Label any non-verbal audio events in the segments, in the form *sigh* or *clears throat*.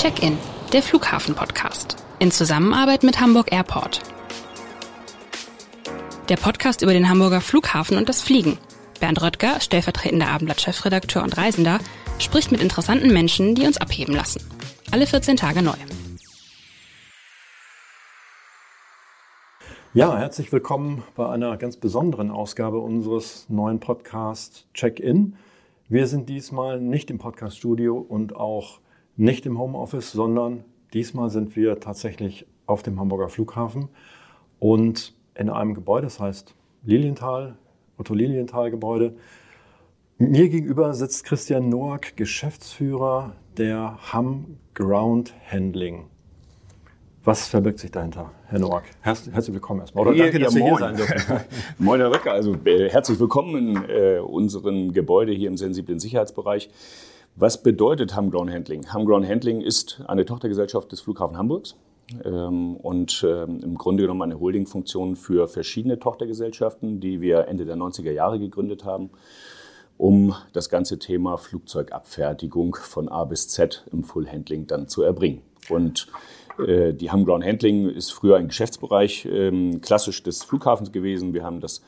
Check-in, der Flughafen-Podcast. In Zusammenarbeit mit Hamburg Airport. Der Podcast über den Hamburger Flughafen und das Fliegen. Bernd Röttger, stellvertretender Abendblatt-Chefredakteur und Reisender, spricht mit interessanten Menschen, die uns abheben lassen. Alle 14 Tage neu. Ja, herzlich willkommen bei einer ganz besonderen Ausgabe unseres neuen Podcasts Check-In. Wir sind diesmal nicht im Podcaststudio und auch nicht im Homeoffice, sondern diesmal sind wir tatsächlich auf dem Hamburger Flughafen und in einem Gebäude, das heißt Lilienthal, Otto Lilienthal Gebäude. Mir gegenüber sitzt Christian Noack, Geschäftsführer der Ham Ground Handling. Was verbirgt sich dahinter, Herr Noack? Herzlich willkommen erstmal. Oder danke, dass ja, Sie hier sein dürfen. *laughs* moin, Herr Röcker. Also äh, herzlich willkommen in äh, unserem Gebäude hier im sensiblen Sicherheitsbereich. Was bedeutet Hamground Handling? Hamground Handling ist eine Tochtergesellschaft des Flughafen Hamburgs ähm, und ähm, im Grunde genommen eine Holdingfunktion für verschiedene Tochtergesellschaften, die wir Ende der 90er Jahre gegründet haben, um das ganze Thema Flugzeugabfertigung von A bis Z im Full Handling dann zu erbringen. Und äh, die Hamground Handling ist früher ein Geschäftsbereich ähm, klassisch des Flughafens gewesen. Wir haben das,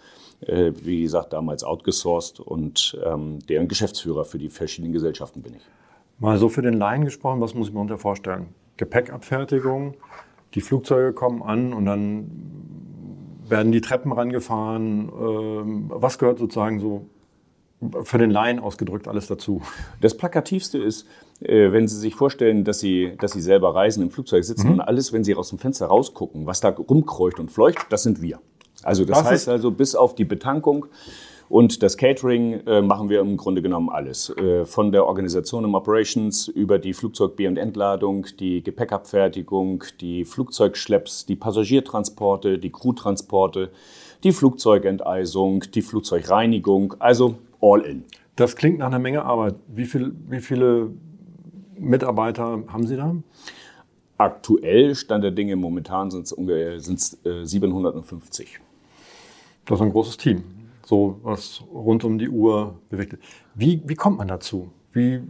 äh, wie gesagt, damals outgesourced und ähm, deren Geschäftsführer für die verschiedenen Gesellschaften bin ich. Mal so für den Laien gesprochen, was muss ich mir unter vorstellen? Gepäckabfertigung, die Flugzeuge kommen an und dann werden die Treppen rangefahren. Ähm, was gehört sozusagen so für den Laien ausgedrückt alles dazu? Das Plakativste ist, äh, wenn Sie sich vorstellen, dass Sie, dass Sie selber reisen, im Flugzeug sitzen mhm. und alles, wenn Sie aus dem Fenster rausgucken, was da rumkreucht und fleucht, das sind wir. Also das, das heißt also, bis auf die Betankung und das Catering äh, machen wir im Grunde genommen alles. Äh, von der Organisation im Operations über die Flugzeug- B- und Entladung, die Gepäckabfertigung, die Flugzeugschlepps, die Passagiertransporte, die Crewtransporte, die Flugzeugenteisung, die Flugzeugreinigung, also all in. Das klingt nach einer Menge Arbeit. Wie, viel, wie viele Mitarbeiter haben Sie da? Aktuell, Stand der Dinge, momentan sind es äh, 750. Das ist ein großes Team, so was rund um die Uhr bewegt. Wie, wie kommt man dazu? Wie, äh,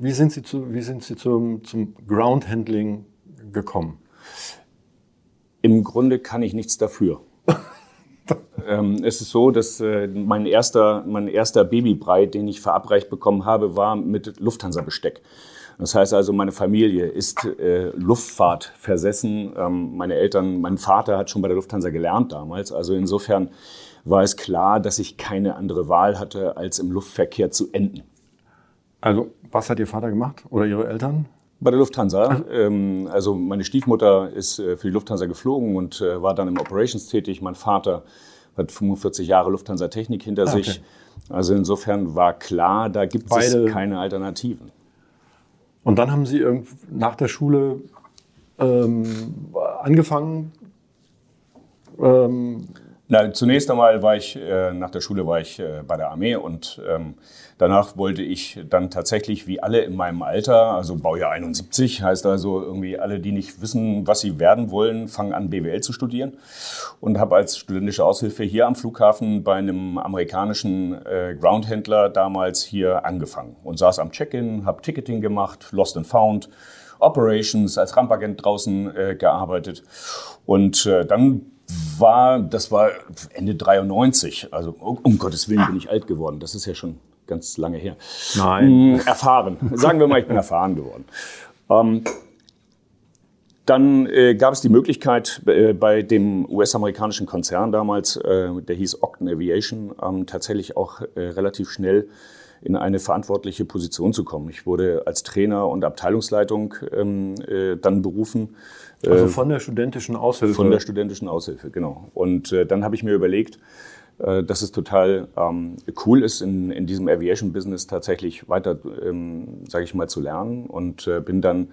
wie sind Sie, zu, wie sind Sie zum, zum Ground Handling gekommen? Im Grunde kann ich nichts dafür. *laughs* ähm, es ist so, dass äh, mein erster, mein erster Babybrei, den ich verabreicht bekommen habe, war mit Lufthansa-Besteck. Das heißt also, meine Familie ist äh, Luftfahrt versessen. Ähm, meine Eltern, mein Vater hat schon bei der Lufthansa gelernt damals. Also insofern war es klar, dass ich keine andere Wahl hatte, als im Luftverkehr zu enden. Also, was hat Ihr Vater gemacht oder Ihre Eltern? Bei der Lufthansa. Ähm, also meine Stiefmutter ist äh, für die Lufthansa geflogen und äh, war dann im Operations tätig. Mein Vater hat 45 Jahre Lufthansa-Technik hinter ah, okay. sich. Also insofern war klar, da gibt Beide. es keine Alternativen. Und dann haben Sie nach der Schule ähm, angefangen, ähm, na, zunächst einmal war ich, äh, nach der Schule war ich äh, bei der Armee und ähm, danach wollte ich dann tatsächlich wie alle in meinem Alter, also Baujahr 71, heißt also irgendwie alle, die nicht wissen, was sie werden wollen, fangen an BWL zu studieren und habe als studentische Aushilfe hier am Flughafen bei einem amerikanischen äh, Groundhändler damals hier angefangen und saß am Check-in, habe Ticketing gemacht, Lost and Found, Operations als Rampagent draußen äh, gearbeitet und äh, dann war, das war Ende 93. Also um Gottes Willen bin ich alt geworden. Das ist ja schon ganz lange her. Nein. Hm, erfahren. Sagen wir mal, ich bin erfahren geworden. Ähm, dann äh, gab es die Möglichkeit äh, bei dem US-amerikanischen Konzern damals, äh, der hieß Octon Aviation, ähm, tatsächlich auch relativ schnell in eine verantwortliche Position zu kommen. Ich wurde als Trainer und Abteilungsleitung ähm, äh, dann berufen also äh, von der studentischen Aushilfe? Von der studentischen Aushilfe, genau. Und äh, dann habe ich mir überlegt, äh, dass es total ähm, cool ist, in, in diesem Aviation-Business tatsächlich weiter, ähm, sage ich mal, zu lernen. Und äh, bin dann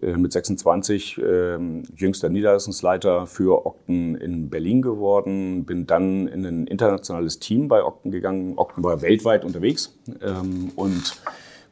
äh, mit 26 äh, jüngster Niederlassungsleiter für Okten in Berlin geworden. Bin dann in ein internationales Team bei Okten gegangen. Okten war weltweit unterwegs. Ähm, und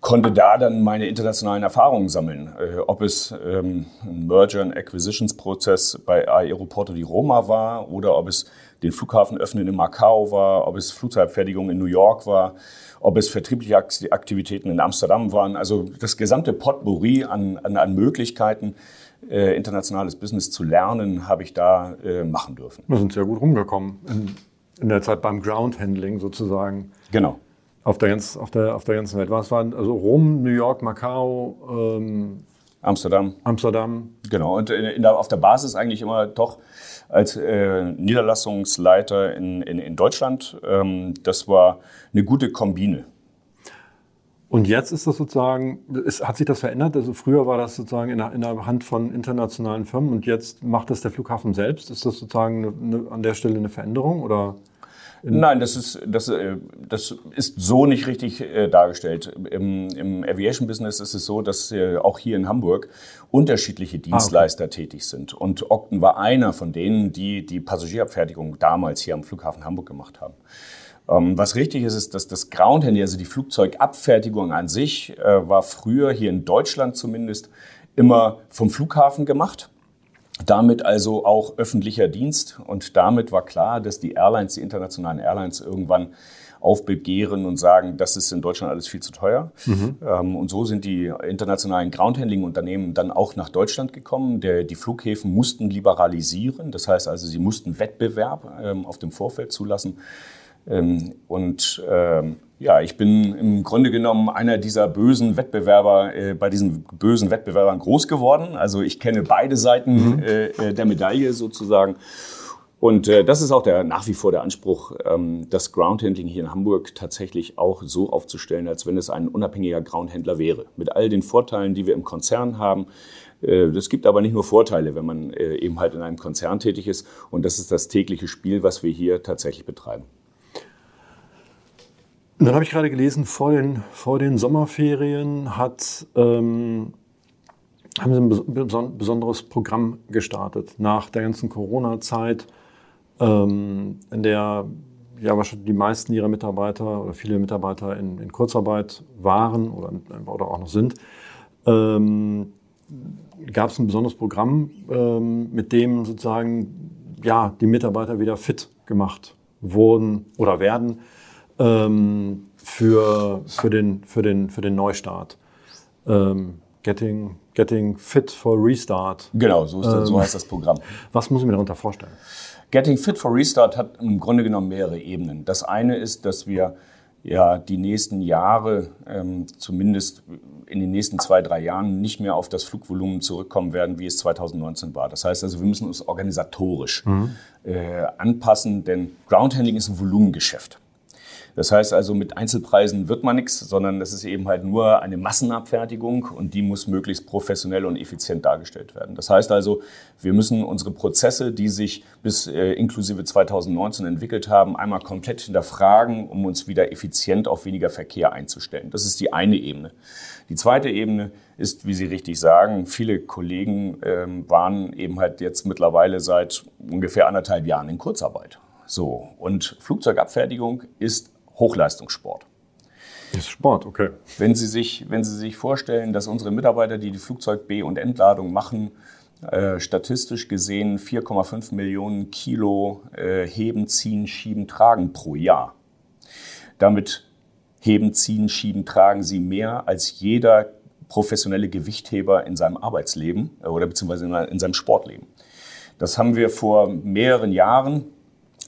konnte da dann meine internationalen Erfahrungen sammeln. Äh, ob es ähm, ein Merger and Acquisitions Prozess bei Aeroporto di Roma war oder ob es den Flughafen öffnen in Macau war, ob es Flugzeugfertigung in New York war, ob es vertriebliche Aktivitäten in Amsterdam waren. Also das gesamte Potpourri an, an, an Möglichkeiten, äh, internationales Business zu lernen, habe ich da äh, machen dürfen. Wir sind sehr gut rumgekommen in, in der Zeit beim Groundhandling sozusagen. Genau. Auf der, ganz, auf, der, auf der ganzen Welt. Was waren also Rom, New York, Macau, ähm, Amsterdam. Amsterdam. Genau. Und in, der, auf der Basis eigentlich immer doch als äh, Niederlassungsleiter in, in, in Deutschland. Ähm, das war eine gute Kombine. Und jetzt ist das sozusagen, ist, hat sich das verändert? Also früher war das sozusagen in der, in der, Hand von internationalen Firmen und jetzt macht das der Flughafen selbst. Ist das sozusagen eine, eine, an der Stelle eine Veränderung oder? Nein, das ist, das, äh, das ist so nicht richtig äh, dargestellt. Im, Im Aviation-Business ist es so, dass äh, auch hier in Hamburg unterschiedliche Dienstleister ah, okay. tätig sind. Und Ogden war einer von denen, die die Passagierabfertigung damals hier am Flughafen Hamburg gemacht haben. Ähm, was richtig ist, ist, dass das Groundhandy, also die Flugzeugabfertigung an sich, war früher hier in Deutschland zumindest immer vom Flughafen gemacht. Damit also auch öffentlicher Dienst und damit war klar, dass die Airlines, die internationalen Airlines irgendwann aufbegehren und sagen, das ist in Deutschland alles viel zu teuer. Mhm. Ähm, und so sind die internationalen Groundhandling-Unternehmen dann auch nach Deutschland gekommen. Der, die Flughäfen mussten liberalisieren, das heißt also, sie mussten Wettbewerb ähm, auf dem Vorfeld zulassen. Ähm, und ähm, ja, ich bin im Grunde genommen einer dieser bösen Wettbewerber, äh, bei diesen bösen Wettbewerbern groß geworden. Also ich kenne beide Seiten mhm. äh, äh der Medaille sozusagen. Und äh, das ist auch der, nach wie vor der Anspruch, ähm, das Groundhandling hier in Hamburg tatsächlich auch so aufzustellen, als wenn es ein unabhängiger Groundhändler wäre. Mit all den Vorteilen, die wir im Konzern haben. Es äh, gibt aber nicht nur Vorteile, wenn man äh, eben halt in einem Konzern tätig ist. Und das ist das tägliche Spiel, was wir hier tatsächlich betreiben. Und dann habe ich gerade gelesen, vor den, vor den Sommerferien hat, ähm, haben sie ein besonderes Programm gestartet nach der ganzen Corona-Zeit, ähm, in der ja wahrscheinlich die meisten ihrer Mitarbeiter oder viele Mitarbeiter in, in Kurzarbeit waren oder, oder auch noch sind. Ähm, Gab es ein besonderes Programm, ähm, mit dem sozusagen ja, die Mitarbeiter wieder fit gemacht wurden oder werden ähm, für, für, den, für, den, für den Neustart. Ähm, getting, getting Fit for Restart. Genau, so, ist das, so ähm, heißt das Programm. Was muss ich mir darunter vorstellen? Getting Fit for Restart hat im Grunde genommen mehrere Ebenen. Das eine ist, dass wir ja die nächsten Jahre, ähm, zumindest in den nächsten zwei, drei Jahren, nicht mehr auf das Flugvolumen zurückkommen werden, wie es 2019 war. Das heißt also, wir müssen uns organisatorisch mhm. äh, anpassen, denn Groundhandling ist ein Volumengeschäft. Das heißt also, mit Einzelpreisen wird man nichts, sondern es ist eben halt nur eine Massenabfertigung und die muss möglichst professionell und effizient dargestellt werden. Das heißt also, wir müssen unsere Prozesse, die sich bis äh, inklusive 2019 entwickelt haben, einmal komplett hinterfragen, um uns wieder effizient auf weniger Verkehr einzustellen. Das ist die eine Ebene. Die zweite Ebene ist, wie Sie richtig sagen, viele Kollegen ähm, waren eben halt jetzt mittlerweile seit ungefähr anderthalb Jahren in Kurzarbeit. So. Und Flugzeugabfertigung ist Hochleistungssport. Das ist Sport, okay. Wenn Sie sich, wenn Sie sich vorstellen, dass unsere Mitarbeiter, die die Flugzeug B- und Entladung machen, äh, statistisch gesehen 4,5 Millionen Kilo äh, heben, ziehen, schieben, tragen pro Jahr. Damit heben, ziehen, schieben, tragen sie mehr als jeder professionelle Gewichtheber in seinem Arbeitsleben äh, oder beziehungsweise in seinem Sportleben. Das haben wir vor mehreren Jahren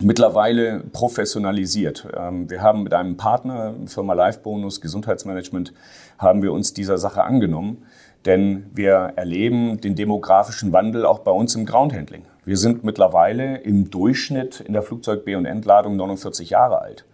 mittlerweile professionalisiert. Ähm, wir haben mit einem Partner, Firma Lifebonus Gesundheitsmanagement, haben wir uns dieser Sache angenommen, denn wir erleben den demografischen Wandel auch bei uns im Groundhandling. Wir sind mittlerweile im Durchschnitt in der Flugzeug- B- und Entladung 49 Jahre alt.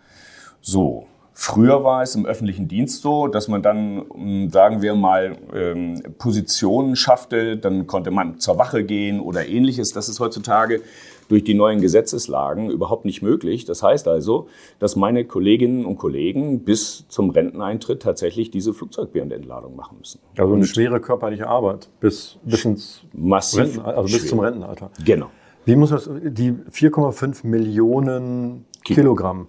So, Früher war es im öffentlichen Dienst so, dass man dann, hm, sagen wir mal, ähm, Positionen schaffte, dann konnte man zur Wache gehen oder ähnliches. Das ist heutzutage durch die neuen Gesetzeslagen überhaupt nicht möglich. Das heißt also, dass meine Kolleginnen und Kollegen bis zum Renteneintritt tatsächlich diese Flugzeugbeerentladung machen müssen. Also eine schwere körperliche Arbeit bis, bis ins massiv Renten, also bis schwer. zum Rentenalter. Genau. Wie muss das, die 4,5 Millionen Kilogramm,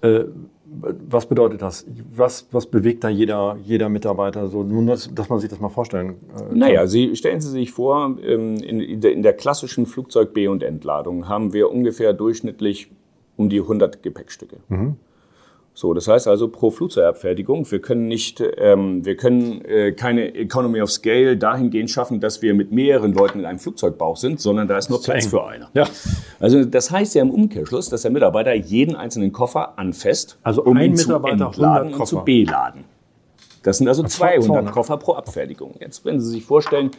äh, Was bedeutet das? Was, was bewegt da jeder, jeder Mitarbeiter so? Nur, dass, dass man sich das mal vorstellen äh, kann. Naja, Sie, stellen Sie sich vor, ähm, in, der, in der klassischen Flugzeug- B- und Entladung haben wir ungefähr durchschnittlich um die 100 Gepäckstücke. Mhm. So, das heißt also pro Flugzeugabfertigung, wir können nicht, ähm, wir können äh, keine Economy of Scale dahingehend schaffen, dass wir mit mehreren Leuten in einem Flugzeugbauch sind, sondern da ist nur Platz für einer. Ja. Also das heißt ja im Umkehrschluss, dass der Mitarbeiter jeden einzelnen Koffer anfasst, also um ein ihn Mitarbeiter zu entladen und zu beladen. Das sind also 200 Koffer pro Abfertigung. Jetzt, wenn Sie sich vorstellen,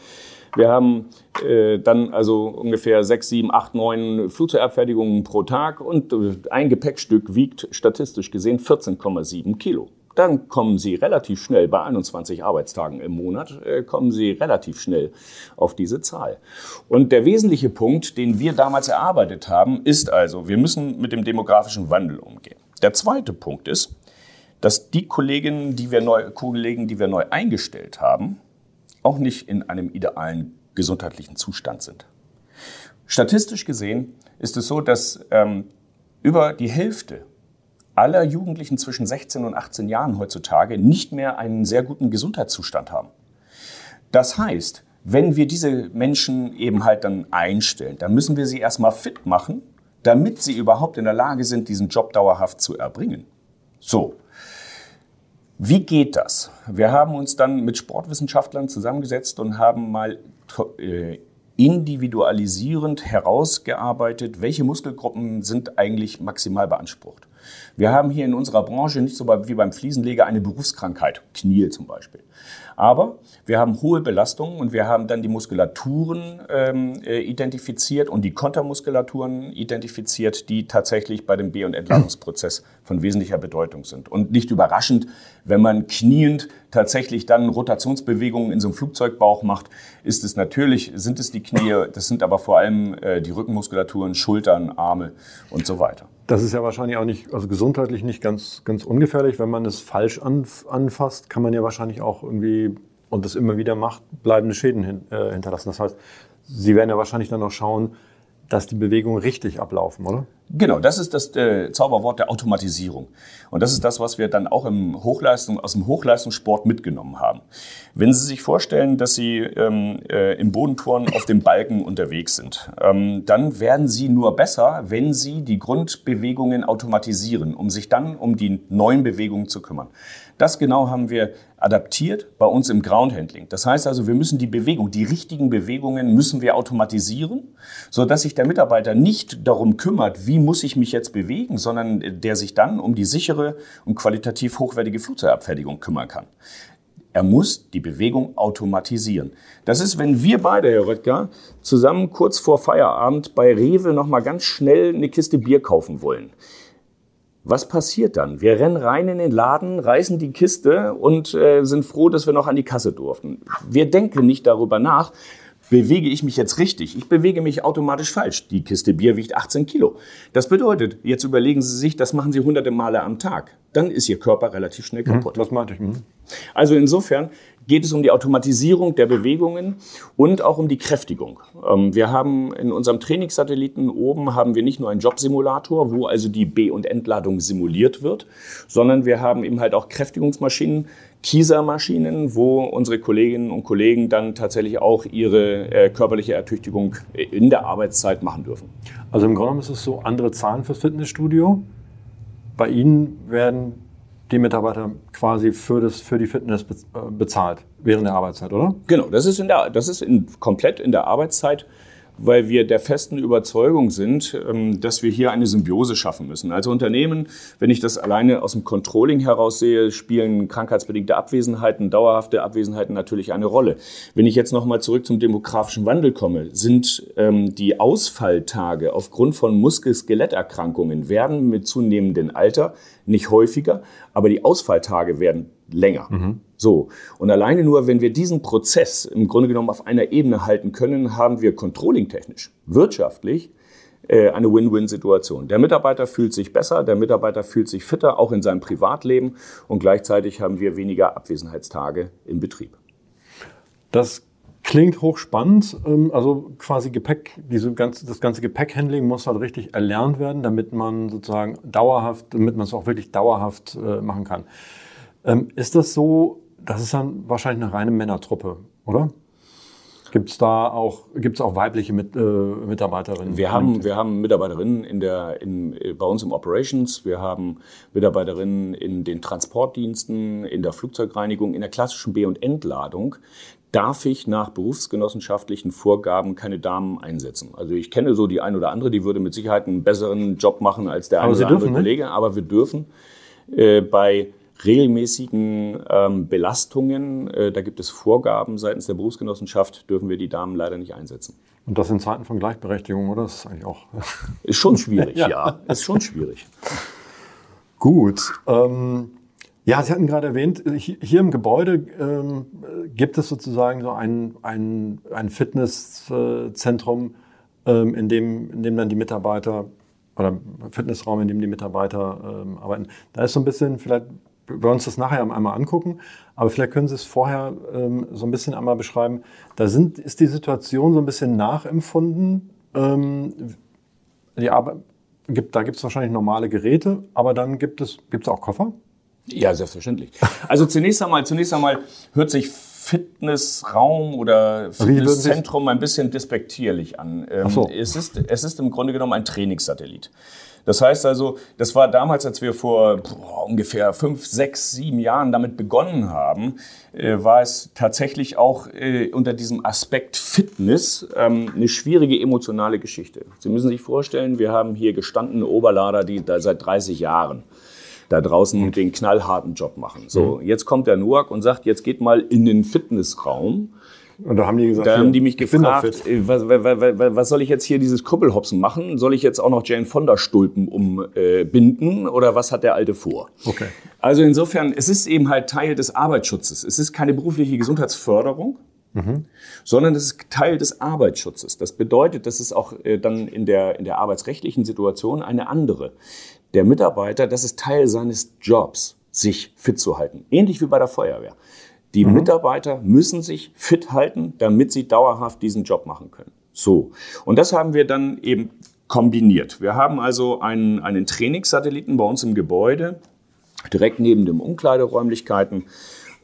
wir haben äh, dann also ungefähr sechs, sieben, acht, neun Flugzeugabfertigungen pro Tag und äh, ein Gepäckstück wiegt statistisch gesehen 14,7 Kilo. Dann kommen Sie relativ schnell, bei 21 Arbeitstagen im Monat, äh, kommen Sie relativ schnell auf diese Zahl. Und der wesentliche Punkt, den wir damals erarbeitet haben, ist also, wir müssen mit dem demografischen Wandel umgehen. Der zweite Punkt ist, dass die Kolleginnen, die wir neu, Kollegen, die wir neu eingestellt haben, auch nicht in einem idealen gesundheitlichen Zustand sind. Statistisch gesehen ist es so, dass ähm, über die Hälfte aller Jugendlichen zwischen 16 und 18 Jahren heutzutage nicht mehr einen sehr guten Gesundheitszustand haben. Das heißt, wenn wir diese Menschen eben halt dann einstellen, dann müssen wir sie erstmal fit machen, damit sie überhaupt in der Lage sind, diesen Job dauerhaft zu erbringen. So, wie geht das? Wir haben uns dann mit Sportwissenschaftlern zusammengesetzt und haben mal äh, individualisierend herausgearbeitet, welche Muskelgruppen sind eigentlich maximal beansprucht. Wir haben hier in unserer Branche nicht so wie beim Fliesenleger eine Berufskrankheit, Knie zum Beispiel. Aber wir haben hohe Belastungen und wir haben dann die Muskulaturen ähm, äh, identifiziert und die Kontermuskulaturen identifiziert, die tatsächlich bei dem B- und Entladungsprozess von wesentlicher Bedeutung sind. Und nicht überraschend, wenn man kniend tatsächlich dann Rotationsbewegungen in so einem Flugzeugbauch macht, ist es natürlich, sind es die Knie, das sind aber vor allem äh, die Rückenmuskulaturen, Schultern, Arme und so weiter. Das ist ja wahrscheinlich auch nicht, also gesundheitlich nicht ganz, ganz ungefährlich. Wenn man es falsch anfasst, kann man ja wahrscheinlich auch irgendwie, und das immer wieder macht, bleibende Schäden hin, äh, hinterlassen. Das heißt, Sie werden ja wahrscheinlich dann auch schauen, dass die Bewegungen richtig ablaufen, oder? Genau, das ist das äh, Zauberwort der Automatisierung. Und das ist das, was wir dann auch im Hochleistung, aus dem Hochleistungssport mitgenommen haben. Wenn Sie sich vorstellen, dass Sie ähm, äh, im Bodentouren auf dem Balken unterwegs sind, ähm, dann werden Sie nur besser, wenn Sie die Grundbewegungen automatisieren, um sich dann um die neuen Bewegungen zu kümmern. Das genau haben wir adaptiert bei uns im Groundhandling. Das heißt also, wir müssen die Bewegung, die richtigen Bewegungen müssen wir automatisieren, so dass sich der Mitarbeiter nicht darum kümmert, wie muss ich mich jetzt bewegen, sondern der sich dann um die sichere und qualitativ hochwertige Flugzeugabfertigung kümmern kann. Er muss die Bewegung automatisieren. Das ist, wenn wir beide, Herr Röttger, zusammen kurz vor Feierabend bei Rewe noch mal ganz schnell eine Kiste Bier kaufen wollen. Was passiert dann? Wir rennen rein in den Laden, reißen die Kiste und äh, sind froh, dass wir noch an die Kasse durften. Wir denken nicht darüber nach, bewege ich mich jetzt richtig? Ich bewege mich automatisch falsch. Die Kiste Bier wiegt 18 Kilo. Das bedeutet, jetzt überlegen Sie sich, das machen Sie hunderte Male am Tag. Dann ist Ihr Körper relativ schnell mhm, kaputt. Das meinte ich. Mhm. Also insofern geht es um die Automatisierung der Bewegungen und auch um die Kräftigung. Ähm, wir haben in unserem Trainingssatelliten oben haben wir nicht nur einen Jobsimulator, wo also die B- und Entladung simuliert wird, sondern wir haben eben halt auch Kräftigungsmaschinen, Kiesermaschinen, wo unsere Kolleginnen und Kollegen dann tatsächlich auch ihre äh, körperliche Ertüchtigung in der Arbeitszeit machen dürfen. Also im Grunde genommen ist es so andere Zahlen fürs Fitnessstudio. Bei Ihnen werden die Mitarbeiter quasi für, das, für die Fitness äh, bezahlt während der Arbeitszeit, oder? Genau, das ist, in der, das ist in, komplett in der Arbeitszeit weil wir der festen Überzeugung sind, ähm, dass wir hier eine Symbiose schaffen müssen. Also Unternehmen, wenn ich das alleine aus dem Controlling heraus sehe, spielen krankheitsbedingte Abwesenheiten, dauerhafte Abwesenheiten natürlich eine Rolle. Wenn ich jetzt nochmal zurück zum demografischen Wandel komme, sind ähm, die Ausfalltage aufgrund von Muskel-Skeletterkrankungen werden mit zunehmendem Alter nicht häufiger, aber die Ausfalltage werden länger. Mhm. So. Und alleine nur, wenn wir diesen Prozess im Grunde genommen auf einer Ebene halten können, haben wir controlling-technisch, wirtschaftlich äh, eine Win-Win-Situation. Der Mitarbeiter fühlt sich besser, der Mitarbeiter fühlt sich fitter, auch in seinem Privatleben und gleichzeitig haben wir weniger Abwesenheitstage im Betrieb. Das Klingt hochspannend. Ähm, also quasi Gepäck, diese ganze, das ganze Gepäckhandling muss halt richtig erlernt werden, damit man sozusagen dauerhaft, damit man es auch wirklich dauerhaft äh, machen kann. Ähm, ist das so, das ist dann wahrscheinlich eine reine Männertruppe, oder? Gibt es da auch, gibt's auch weibliche Mit, äh, Mitarbeiterinnen? Wir haben, wir haben Mitarbeiterinnen in der, in, bei uns im Operations, wir haben Mitarbeiterinnen in den Transportdiensten, in der Flugzeugreinigung, in der klassischen B- und Entladung. Darf ich nach berufsgenossenschaftlichen Vorgaben keine Damen einsetzen? Also ich kenne so die ein oder andere, die würde mit Sicherheit einen besseren Job machen als der eine oder andere ne? Kollege, aber wir dürfen äh, bei regelmäßigen ähm, Belastungen, äh, da gibt es Vorgaben seitens der Berufsgenossenschaft, dürfen wir die Damen leider nicht einsetzen. Und das in Zeiten von Gleichberechtigung, oder? Das ist eigentlich auch. *laughs* Ist schon schwierig, *laughs* ja. ja. Ist schon schwierig. Gut. Ähm, ja, Sie hatten gerade erwähnt, hier im Gebäude ähm, gibt es sozusagen so ein, ein, ein Fitnesszentrum, ähm, in, dem, in dem dann die Mitarbeiter oder Fitnessraum, in dem die Mitarbeiter ähm, arbeiten. Da ist so ein bisschen vielleicht wir uns das nachher einmal angucken, aber vielleicht können Sie es vorher ähm, so ein bisschen einmal beschreiben. Da sind, ist die Situation so ein bisschen nachempfunden. Ähm, die Arbeit, gibt, da gibt es wahrscheinlich normale Geräte, aber dann gibt es, gibt es auch Koffer? Ja, selbstverständlich. Also zunächst einmal, zunächst einmal hört sich Fitnessraum oder Fitnesszentrum ein bisschen despektierlich an. Ähm, so. es, ist, es ist im Grunde genommen ein Trainingssatellit. Das heißt also, das war damals, als wir vor boah, ungefähr fünf, sechs, sieben Jahren damit begonnen haben, äh, war es tatsächlich auch äh, unter diesem Aspekt Fitness ähm, eine schwierige emotionale Geschichte. Sie müssen sich vorstellen, wir haben hier gestandene Oberlader, die da seit 30 Jahren da draußen mhm. den knallharten Job machen. So, mhm. jetzt kommt der NUAC und sagt, jetzt geht mal in den Fitnessraum und da haben die gesagt, da haben die mich gefragt, äh, was, was, was, soll ich jetzt hier dieses Krüppelhopsen machen? Soll ich jetzt auch noch Jane Fonda Stulpen umbinden äh, oder was hat der Alte vor? Okay. Also insofern, es ist eben halt Teil des Arbeitsschutzes. Es ist keine berufliche Gesundheitsförderung, mhm. sondern es ist Teil des Arbeitsschutzes. Das bedeutet, das ist auch äh, dann in der, in der arbeitsrechtlichen Situation eine andere. Der Mitarbeiter, das ist Teil seines Jobs, sich fit zu halten. Ähnlich wie bei der Feuerwehr. Die mhm. Mitarbeiter müssen sich fit halten, damit sie dauerhaft diesen Job machen können. So. Und das haben wir dann eben kombiniert. Wir haben also einen, einen Trainingssatelliten bei uns im Gebäude, direkt neben den Umkleideräumlichkeiten,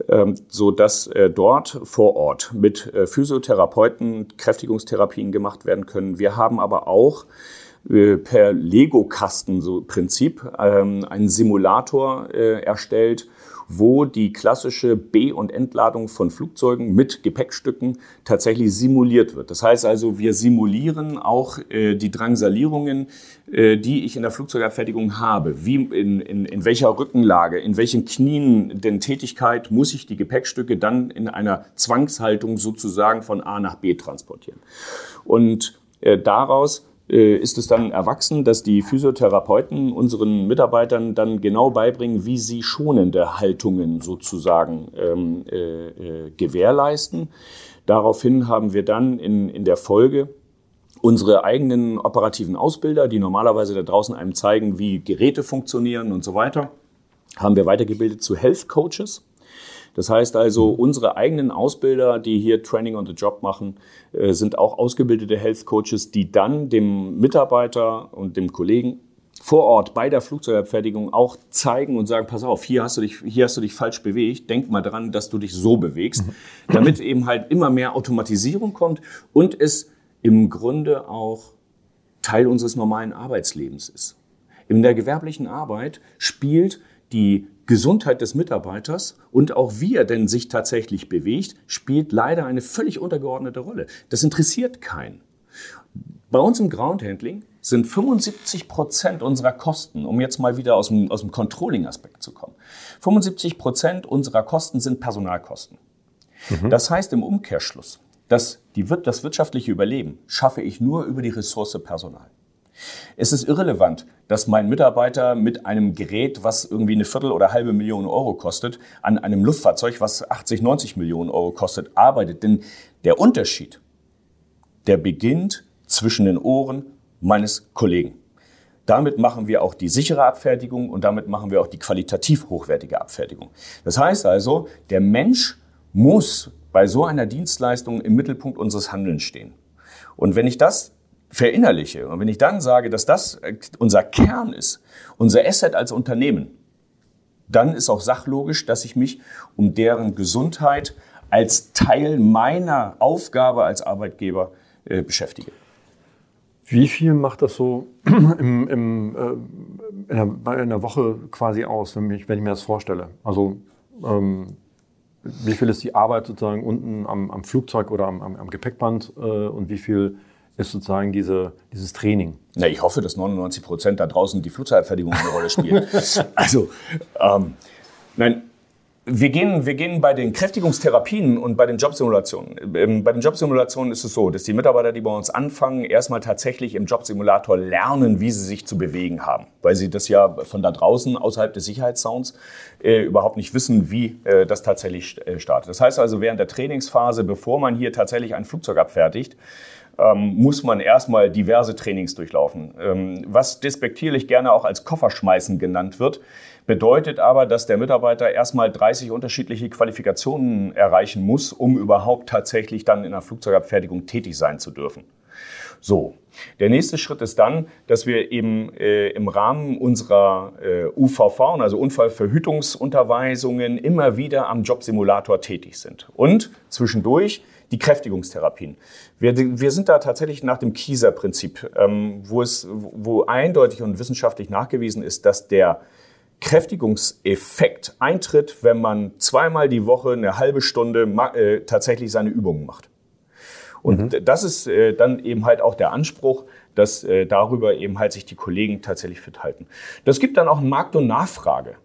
ähm, so dass äh, dort vor Ort mit äh, Physiotherapeuten Kräftigungstherapien gemacht werden können. Wir haben aber auch äh, per Lego-Kasten so Prinzip ähm, einen Simulator erstellt, wo die klassische B- und Entladung von Flugzeugen mit Gepäckstücken tatsächlich simuliert wird. Das heißt also, wir simulieren auch äh, die Drangsalierungen, äh, die ich in der Flugzeugabfertigung habe. Wie in, in, in welcher Rückenlage, in welchen Knien denn Tätigkeit muss ich die Gepäckstücke dann in einer Zwangshaltung sozusagen von A nach B transportieren. Und äh, daraus ist es dann erwachsen, dass die Physiotherapeuten unseren Mitarbeitern dann genau beibringen, wie sie schonende Haltungen sozusagen ähm, äh, äh, gewährleisten. Daraufhin haben wir dann in, in der Folge unsere eigenen operativen Ausbilder, die normalerweise da draußen einem zeigen, wie Geräte funktionieren und so weiter, haben wir weitergebildet zu Health Coaches. Das heißt also, unsere eigenen Ausbilder, die hier Training on the Job machen, äh, sind auch ausgebildete Health Coaches, die dann dem Mitarbeiter und dem Kollegen vor Ort bei der Flugzeugabfertigung auch zeigen und sagen, pass auf, hier hast du dich, hier hast du dich falsch bewegt, denk mal dran, dass du dich so bewegst, mhm. damit eben halt immer mehr Automatisierung kommt und es im Grunde auch Teil unseres normalen Arbeitslebens ist. In der gewerblichen Arbeit spielt die Gesundheit des Mitarbeiters und auch wie er denn sich tatsächlich bewegt, spielt leider eine völlig untergeordnete Rolle. Das interessiert keinen. Bei uns im Groundhandling sind 75 Prozent unserer Kosten, um jetzt mal wieder aus dem, aus dem Controlling-Aspekt zu kommen, 75 Prozent unserer Kosten sind Personalkosten. Mhm. Das heißt im Umkehrschluss, dass die, das wirtschaftliche Überleben schaffe ich nur über die Ressource Personal. Es ist irrelevant, dass mein Mitarbeiter mit einem Gerät, was irgendwie eine Viertel oder halbe Million Euro kostet, an einem Luftfahrzeug, was 80, 90 Millionen Euro kostet, arbeitet. Denn der Unterschied, der beginnt zwischen den Ohren meines Kollegen. Damit machen wir auch die sichere Abfertigung und damit machen wir auch die qualitativ hochwertige Abfertigung. Das heißt also, der Mensch muss bei so einer Dienstleistung im Mittelpunkt unseres Handelns stehen. Und wenn ich das verinnerliche und wenn ich dann sage, dass das äh, unser Kern ist, unser Asset als Unternehmen, dann ist auch sachlogisch, dass ich mich um deren Gesundheit als Teil meiner Aufgabe als Arbeitgeber äh, beschäftige. Wie viel macht das so *clears throat* im, im, äh, in, der, in, der, Woche quasi aus, wenn ich, wenn ich mir das vorstelle? Also ähm, wie viel ist die Arbeit sozusagen unten am, am Flugzeug oder am, am, am Gepäckband äh, und wie viel ist sozusagen diese, dieses Training? Na, ich hoffe, dass 99 Prozent da draußen die Flugzeugfertigung eine Rolle spielt. *laughs* also, ähm, nein, wir gehen, wir gehen bei den Kräftigungstherapien und bei den Jobsimulationen. Ähm, bei den Jobsimulationen ist es so, dass die Mitarbeiter, die bei uns anfangen, erstmal tatsächlich im Jobsimulator lernen, wie sie sich zu bewegen haben. Weil sie das ja von da draußen, außerhalb des Sicherheitssounds, äh, überhaupt nicht wissen, wie äh, das tatsächlich äh, startet. Das heißt also, während der Trainingsphase, bevor man hier tatsächlich ein Flugzeug abfertigt, ähm, muss man erstmal diverse Trainings durchlaufen. Ähm, was despektierlich gerne auch als Kofferschmeißen genannt wird, bedeutet aber, dass der Mitarbeiter erstmal 30 unterschiedliche Qualifikationen erreichen muss, um überhaupt tatsächlich dann in der Flugzeugabfertigung tätig sein zu dürfen. So, der nächste Schritt ist dann, dass wir eben äh, im Rahmen unserer äh, UVV, also Unfallverhütungsunterweisungen, immer wieder am Jobsimulator tätig sind. Und zwischendurch die Kräftigungstherapien. Wir, wir sind da tatsächlich nach dem Kieser-Prinzip, ähm, wo, es, wo eindeutig und wissenschaftlich nachgewiesen ist, dass der Kräftigungseffekt eintritt, wenn man zweimal die Woche eine halbe Stunde äh, tatsächlich seine Übungen macht. Und mhm. das ist äh, dann eben halt auch der Anspruch, dass äh, darüber eben halt sich die Kollegen tatsächlich fit halten. Das gibt dann auch Markt und Nachfrage.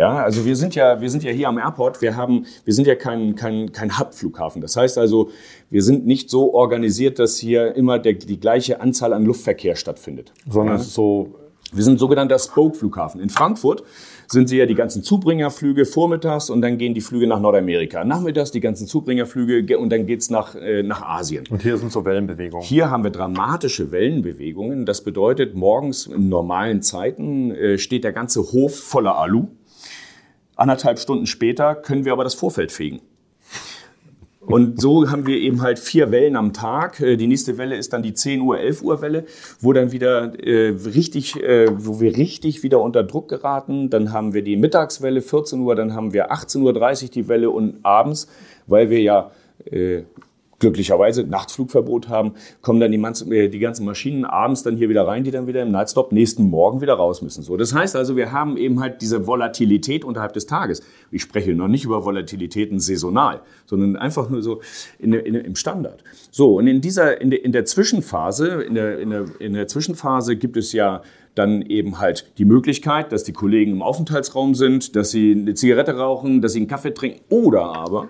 Ja, also wir sind ja, wir sind ja hier am Airport. Wir haben, wir sind ja kein, kein, kein Hub-Flughafen. Das heißt also, wir sind nicht so organisiert, dass hier immer der, die gleiche Anzahl an Luftverkehr stattfindet. Sondern ja. so wir sind sogenannter Spoke-Flughafen. In Frankfurt sind sie ja die ganzen Zubringerflüge vormittags und dann gehen die Flüge nach Nordamerika. Nachmittags die ganzen Zubringerflüge und dann geht's nach, äh, nach Asien. Und hier sind so Wellenbewegungen. Hier haben wir dramatische Wellenbewegungen. Das bedeutet, morgens in normalen Zeiten äh, steht der ganze Hof voller Alu. Anderthalb Stunden später können wir aber das Vorfeld fegen. Und so haben wir eben halt vier Wellen am Tag. Äh, die nächste Welle ist dann die 10 Uhr, 11 Uhr Welle, wo dann wieder äh, richtig, äh, wo wir richtig wieder unter Druck geraten. Dann haben wir die Mittagswelle 14 Uhr, dann haben wir 18.30 Uhr die Welle und abends, weil wir ja äh, glücklicherweise Nachtflugverbot haben, kommen dann die, äh, die, ganzen Maschinen abends dann hier wieder rein, die dann wieder im Nightstop nächsten Morgen wieder raus müssen. So, das heißt also, wir haben eben halt diese Volatilität unterhalb des Tages. Ich spreche noch nicht über Volatilitäten saisonal, sondern einfach nur so in, in, im Standard. So, und in dieser, in der, in der Zwischenphase, in der, in, der, in der Zwischenphase gibt es ja dann eben halt die Möglichkeit, dass die Kollegen im Aufenthaltsraum sind, dass sie eine Zigarette rauchen, dass sie einen Kaffee trinken oder aber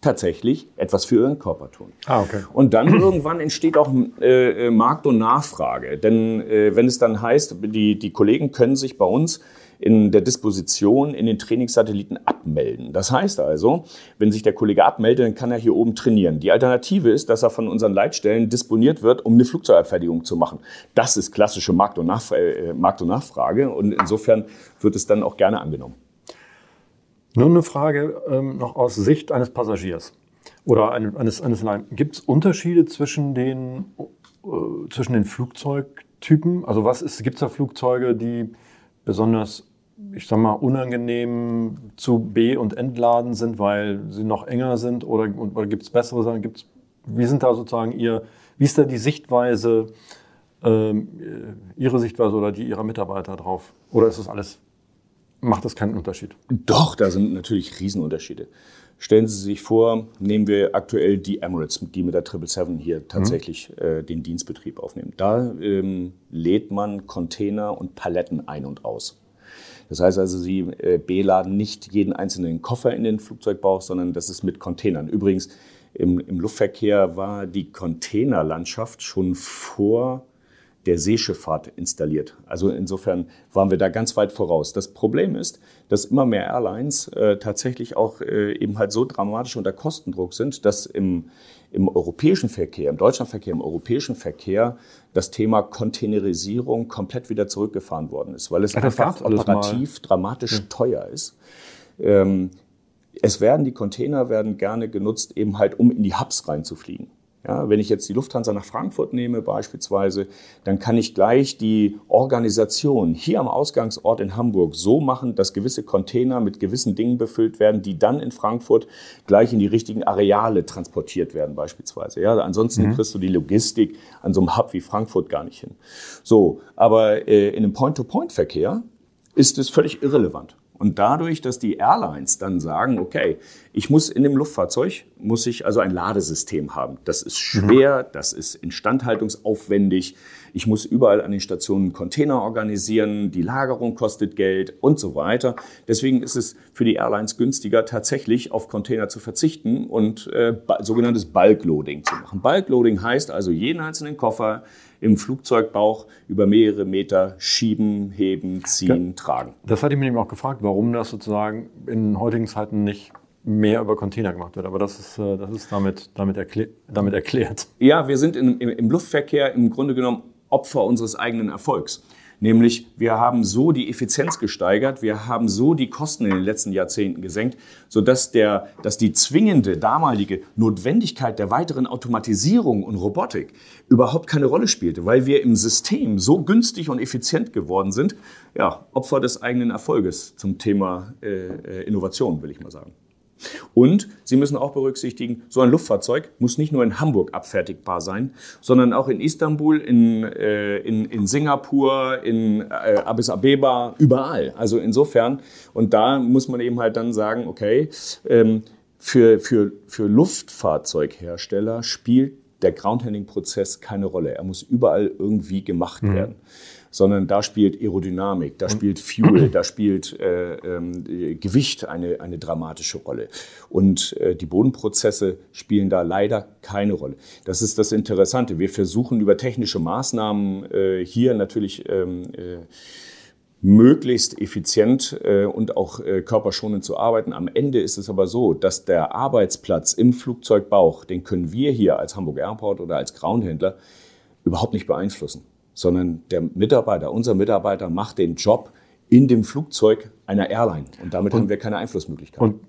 tatsächlich etwas für ihren Körper tun. Ah, okay. Und dann irgendwann entsteht auch äh, äh, Markt und Nachfrage. Denn äh, wenn es dann heißt, die, die Kollegen können sich bei uns in der Disposition in den Trainingssatelliten abmelden. Das heißt also, wenn sich der Kollege abmeldet, dann kann er hier oben trainieren. Die Alternative ist, dass er von unseren Leitstellen disponiert wird, um eine Flugzeugabfertigung zu machen. Das ist klassische Markt und, Nachf äh, Markt und Nachfrage und insofern wird es dann auch gerne angenommen. Nur eine Frage ähm, noch aus Sicht eines Passagiers oder eines, eines Gibt es Unterschiede zwischen den, äh, zwischen den Flugzeugtypen? Also was gibt es da Flugzeuge, die besonders, ich sag mal, unangenehm zu B- und Entladen sind, weil sie noch enger sind? Oder, oder gibt es bessere Sachen? Gibt's, wie sind da sozusagen Ihr, wie ist da die Sichtweise, ähm, Ihre Sichtweise oder die Ihrer Mitarbeiter drauf? Oder ist das alles macht das keinen Unterschied. Doch, da sind natürlich Riesenunterschiede. Stellen Sie sich vor, nehmen wir aktuell die Emirates, die mit der 777 hier tatsächlich mhm. äh, den Dienstbetrieb aufnehmen. Da ähm, lädt man Container und Paletten ein und aus. Das heißt also, Sie äh, beladen nicht jeden einzelnen Koffer in den Flugzeugbauch, sondern das ist mit Containern. Übrigens, im, im Luftverkehr war die Containerlandschaft schon vor der Seeschifffahrt installiert. Also insofern waren wir da ganz weit voraus. Das Problem ist, dass immer mehr Airlines äh, tatsächlich auch äh, eben halt so dramatisch unter Kostendruck sind, dass im, im europäischen Verkehr, im Deutschlandverkehr, im europäischen Verkehr das Thema Containerisierung komplett wieder zurückgefahren worden ist, weil es ja, einfach operativ dramatisch ja. teuer ist. Ähm, Es werden die Container werden gerne genutzt, eben halt um in die Hubs reinzufliegen. Ja, wenn ich jetzt die Lufthansa nach Frankfurt nehme beispielsweise, dann kann ich gleich die Organisation hier am Ausgangsort in Hamburg so machen, dass gewisse Container mit gewissen Dingen befüllt werden, die dann in Frankfurt gleich in die richtigen Areale transportiert werden beispielsweise. Ja, ansonsten mhm. kriegst du die Logistik an so einem Hub wie Frankfurt gar nicht hin. So, aber äh, in einem Point-to-Point-Verkehr ist es völlig irrelevant. Und dadurch, dass die Airlines dann sagen, okay, ich muss in dem Luftfahrzeug, muss ich also ein Ladesystem haben. Das ist schwer, das ist instandhaltungsaufwendig. Ich muss überall an den Stationen Container organisieren, die Lagerung kostet Geld und so weiter. Deswegen ist es für die Airlines günstiger, tatsächlich auf Container zu verzichten und äh, sogenanntes Bulkloading zu machen. Bulkloading heißt also jeden einzelnen Koffer im Flugzeugbauch über mehrere Meter schieben, heben, ziehen, ja, tragen. Das hatte ich mir eben auch gefragt, warum das sozusagen in heutigen Zeiten nicht mehr über Container gemacht wird. Aber das ist, äh, das ist damit, damit, erklär, damit erklärt. Ja, wir sind in, im, im Luftverkehr im Grunde genommen Opfer unseres eigenen Erfolgs. Nämlich, wir haben so die Effizienz gesteigert, wir haben so die Kosten in den letzten Jahrzehnten gesenkt, sodass der, dass die zwingende damalige Notwendigkeit der weiteren Automatisierung und Robotik überhaupt keine Rolle spielte, weil wir im System so günstig und effizient geworden sind. Ja, Opfer des eigenen Erfolges zum Thema äh, äh Innovation, will ich mal sagen. Und Sie müssen auch berücksichtigen, so ein Luftfahrzeug muss nicht nur in Hamburg abfertigbar sein, sondern auch in Istanbul, in, äh, in, in Singapur, in äh, Addis Abeba, überall. Also insofern, und da muss man eben halt dann sagen, okay, ähm, für, für, für Luftfahrzeughersteller spielt der Groundhandling-Prozess keine Rolle. Er muss überall irgendwie gemacht mhm. werden sondern da spielt Aerodynamik, da spielt Fuel, *clears throat* da spielt äh, äh, Gewicht eine, eine dramatische Rolle. Und äh, die Bodenprozesse spielen da leider keine Rolle. Das ist das Interessante. Wir versuchen über technische Maßnahmen äh, hier natürlich ähm, äh, möglichst effizient äh, und auch äh, körperschonend zu arbeiten. Am Ende ist es aber so, dass der Arbeitsplatz im Flugzeugbauch, den können wir hier als Hamburg Airport oder als Groundhändler überhaupt nicht beeinflussen sondern der Mitarbeiter, unser Mitarbeiter macht den Job in dem Flugzeug einer Airline und damit und, haben wir keine Einflussmöglichkeit. Und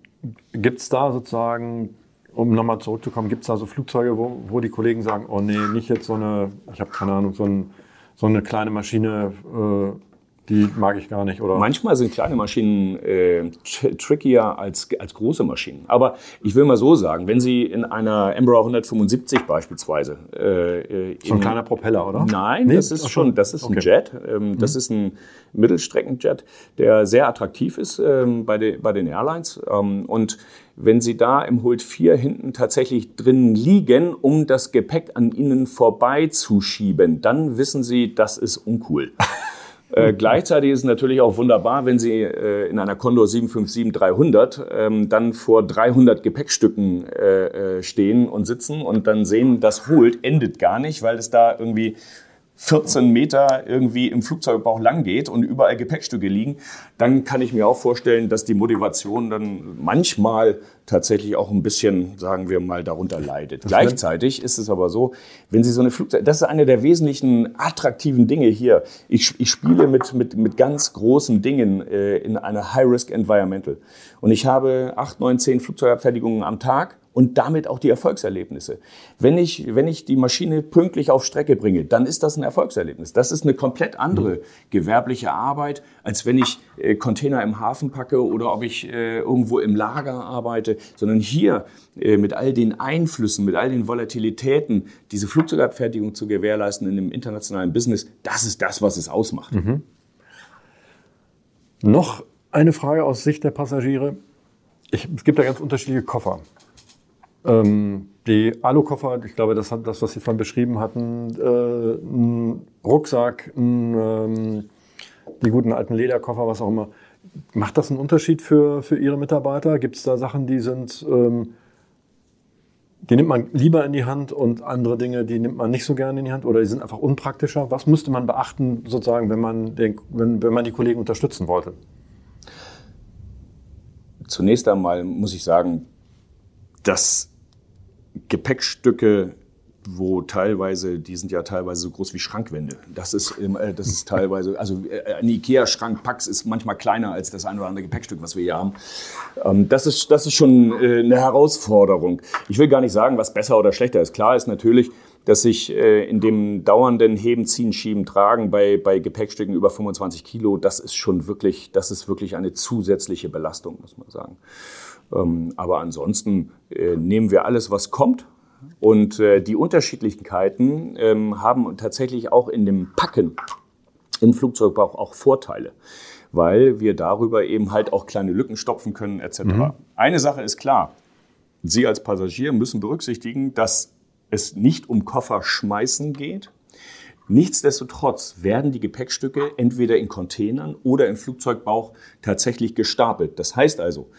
gibt es da sozusagen, um nochmal zurückzukommen, gibt es da so Flugzeuge, wo, wo die Kollegen sagen, oh nee, nicht jetzt so eine, ich habe keine Ahnung, so, ein, so eine kleine Maschine, äh, die mag ich gar nicht, oder? Manchmal sind kleine Maschinen äh, trickier als, als große Maschinen. Aber ich will mal so sagen, wenn Sie in einer Embraer 175 beispielsweise. Äh, so ein kleiner Propeller, oder? Nein, nee? das ist schon, das ist okay. ein Jet. Ähm, das mhm. ist ein Mittelstreckenjet, der sehr attraktiv ist ähm, bei, de, bei den Airlines. Ähm, und wenn Sie da im Hult 4 hinten tatsächlich drin liegen, um das Gepäck an Ihnen vorbeizuschieben, dann wissen Sie, das ist uncool. *laughs* Äh, gleichzeitig ist es natürlich auch wunderbar, wenn Sie äh, in einer Condor 757-300 ähm, dann vor 300 Gepäckstücken äh, äh, stehen und sitzen und dann sehen, das holt, endet gar nicht, weil es da irgendwie 14 Meter irgendwie im Flugzeugbauch lang geht und überall Gepäckstücke liegen, dann kann ich mir auch vorstellen, dass die Motivation dann manchmal tatsächlich auch ein bisschen, sagen wir mal, darunter leidet. Das Gleichzeitig ist es aber so, wenn Sie so eine Flugzeug, das ist eine der wesentlichen attraktiven Dinge hier. Ich, ich spiele mit, mit, mit ganz großen Dingen äh, in einer High-Risk-Environmental. Und ich habe acht, neun, zehn Flugzeugabfertigungen am Tag und damit auch die Erfolgserlebnisse. Wenn ich, wenn ich die Maschine pünktlich auf Strecke bringe, dann ist das ein Erfolgserlebnis. Das ist eine komplett andere gewerbliche Arbeit, als wenn ich äh, Container im Hafen packe oder ob ich äh, irgendwo im Lager arbeite, sondern hier äh, mit all den Einflüssen, mit all den Volatilitäten, diese Flugzeugabfertigung zu gewährleisten in einem internationalen Business, das ist das, was es ausmacht. Mhm. Noch eine Frage aus Sicht der Passagiere. Ich, es gibt da ganz unterschiedliche Koffer. Ähm, die Alukoffer, ich glaube, das hat das, was Sie vorhin beschrieben hatten, äh, ein Rucksack, ein, ähm, die guten alten Lederkoffer, was auch immer. Macht das einen Unterschied für, für Ihre Mitarbeiter? Gibt es da Sachen, die sind, ähm, die nimmt man lieber in die Hand und andere Dinge, die nimmt man nicht so gerne in die Hand oder die sind einfach unpraktischer? Was müsste man beachten, sozusagen, wenn man, den, wenn, wenn man die Kollegen unterstützen wollte? Zunächst einmal muss ich sagen, dass Gepäckstücke wo teilweise, die sind ja teilweise so groß wie Schrankwände. Das ist, äh, das ist teilweise, also äh, ein Ikea-Schrank Pax ist manchmal kleiner als das ein oder andere Gepäckstück, was wir hier haben. Ähm, das ist, das ist schon äh, eine Herausforderung. Ich will gar nicht sagen, was besser oder schlechter ist. Klar ist natürlich, dass sich in dem dauernden Heben, Ziehen, Schieben, Tragen bei, bei Gepäckstücken über 25 Kilo, das ist schon wirklich, das ist wirklich eine zusätzliche Belastung, muss man sagen. Ähm, aber ansonsten nehmen wir alles, was kommt und äh, die Unterschiedlichkeiten ähm, haben tatsächlich auch in dem Packen im Flugzeugbauch auch Vorteile, weil wir darüber eben halt auch kleine Lücken stopfen können etc. Mhm. Eine Sache ist klar, Sie als Passagier müssen berücksichtigen, dass es nicht um Koffer schmeißen geht. Nichtsdestotrotz werden die Gepäckstücke entweder in Containern oder im Flugzeugbauch tatsächlich gestapelt. Das heißt also,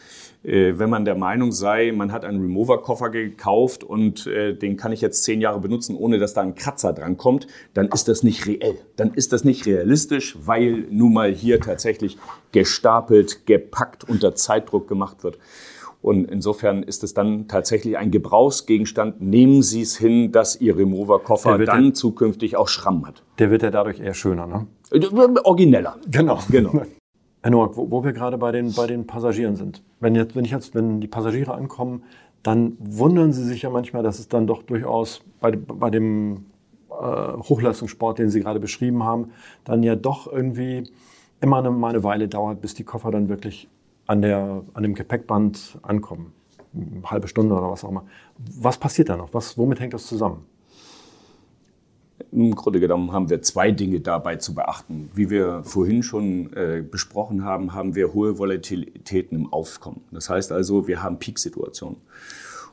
wenn man der Meinung sei, man hat einen Remover-Koffer gekauft und äh, den kann ich jetzt zehn Jahre benutzen, ohne dass da ein Kratzer dran kommt, dann ist das nicht reell. Dann ist das nicht realistisch, weil nun mal hier tatsächlich gestapelt, gepackt, unter Zeitdruck gemacht wird. Und insofern ist es dann tatsächlich ein Gebrauchsgegenstand. Nehmen Sie es hin, dass Ihr Remover-Koffer dann ja, zukünftig auch Schramm hat. Der wird ja dadurch eher schöner, ne? Origineller. Genau. genau. *laughs* Herr Noack, wo, wo, wir gerade bei den, bei den Passagieren sind. Wenn, jetzt, wenn, ich jetzt, wenn die Passagiere ankommen, dann wundern sie sich ja manchmal, dass es dann doch durchaus bei, bei dem äh, Hochleistungssport, den Sie gerade beschrieben haben, dann ja doch irgendwie immer eine, mal eine Weile dauert, bis die Koffer dann wirklich an, der, an dem Gepäckband ankommen. Eine halbe Stunde oder was auch immer. Was passiert da noch? Was, womit hängt das zusammen? Im Grunde genommen haben wir zwei Dinge dabei zu beachten. Wie wir vorhin schon äh, besprochen haben, haben wir hohe Volatilitäten im Aufkommen. Das heißt also, wir haben Peaksituationen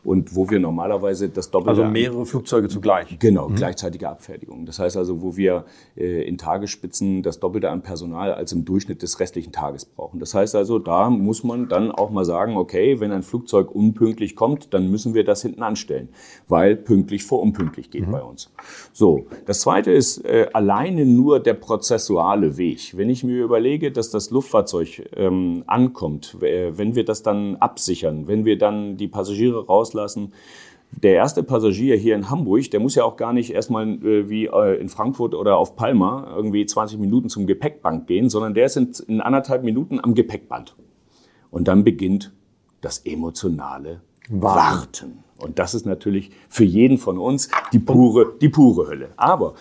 und wo wir normalerweise das Doppelte... Also mehrere Flugzeuge zugleich. Genau, mhm. gleichzeitige Abfertigung. Das heißt also, wo wir äh, in Tagesspitzen das Doppelte an Personal als im Durchschnitt des restlichen Tages brauchen. Das heißt also, da muss man dann auch mal sagen, okay, wenn ein Flugzeug unpünktlich kommt, dann müssen wir das hinten anstellen, weil pünktlich vor unpünktlich geht mhm. bei uns. So, das Zweite ist äh, alleine nur der prozessuale Weg. Wenn ich mir überlege, dass das Luftfahrzeug ähm, ankommt, äh, wenn wir das dann absichern, wenn wir dann die Passagiere raus rauslassen. Der erste Passagier hier in Hamburg, der muss ja auch gar nicht erstmal äh, wie äh, in Frankfurt oder auf Palma irgendwie 20 Minuten zum Gepäckband gehen, sondern der ist in, in anderthalb Minuten am Gepäckband. Und dann beginnt das emotionale Warten. Und das ist natürlich für jeden von uns die pure, die pure Hölle. Aber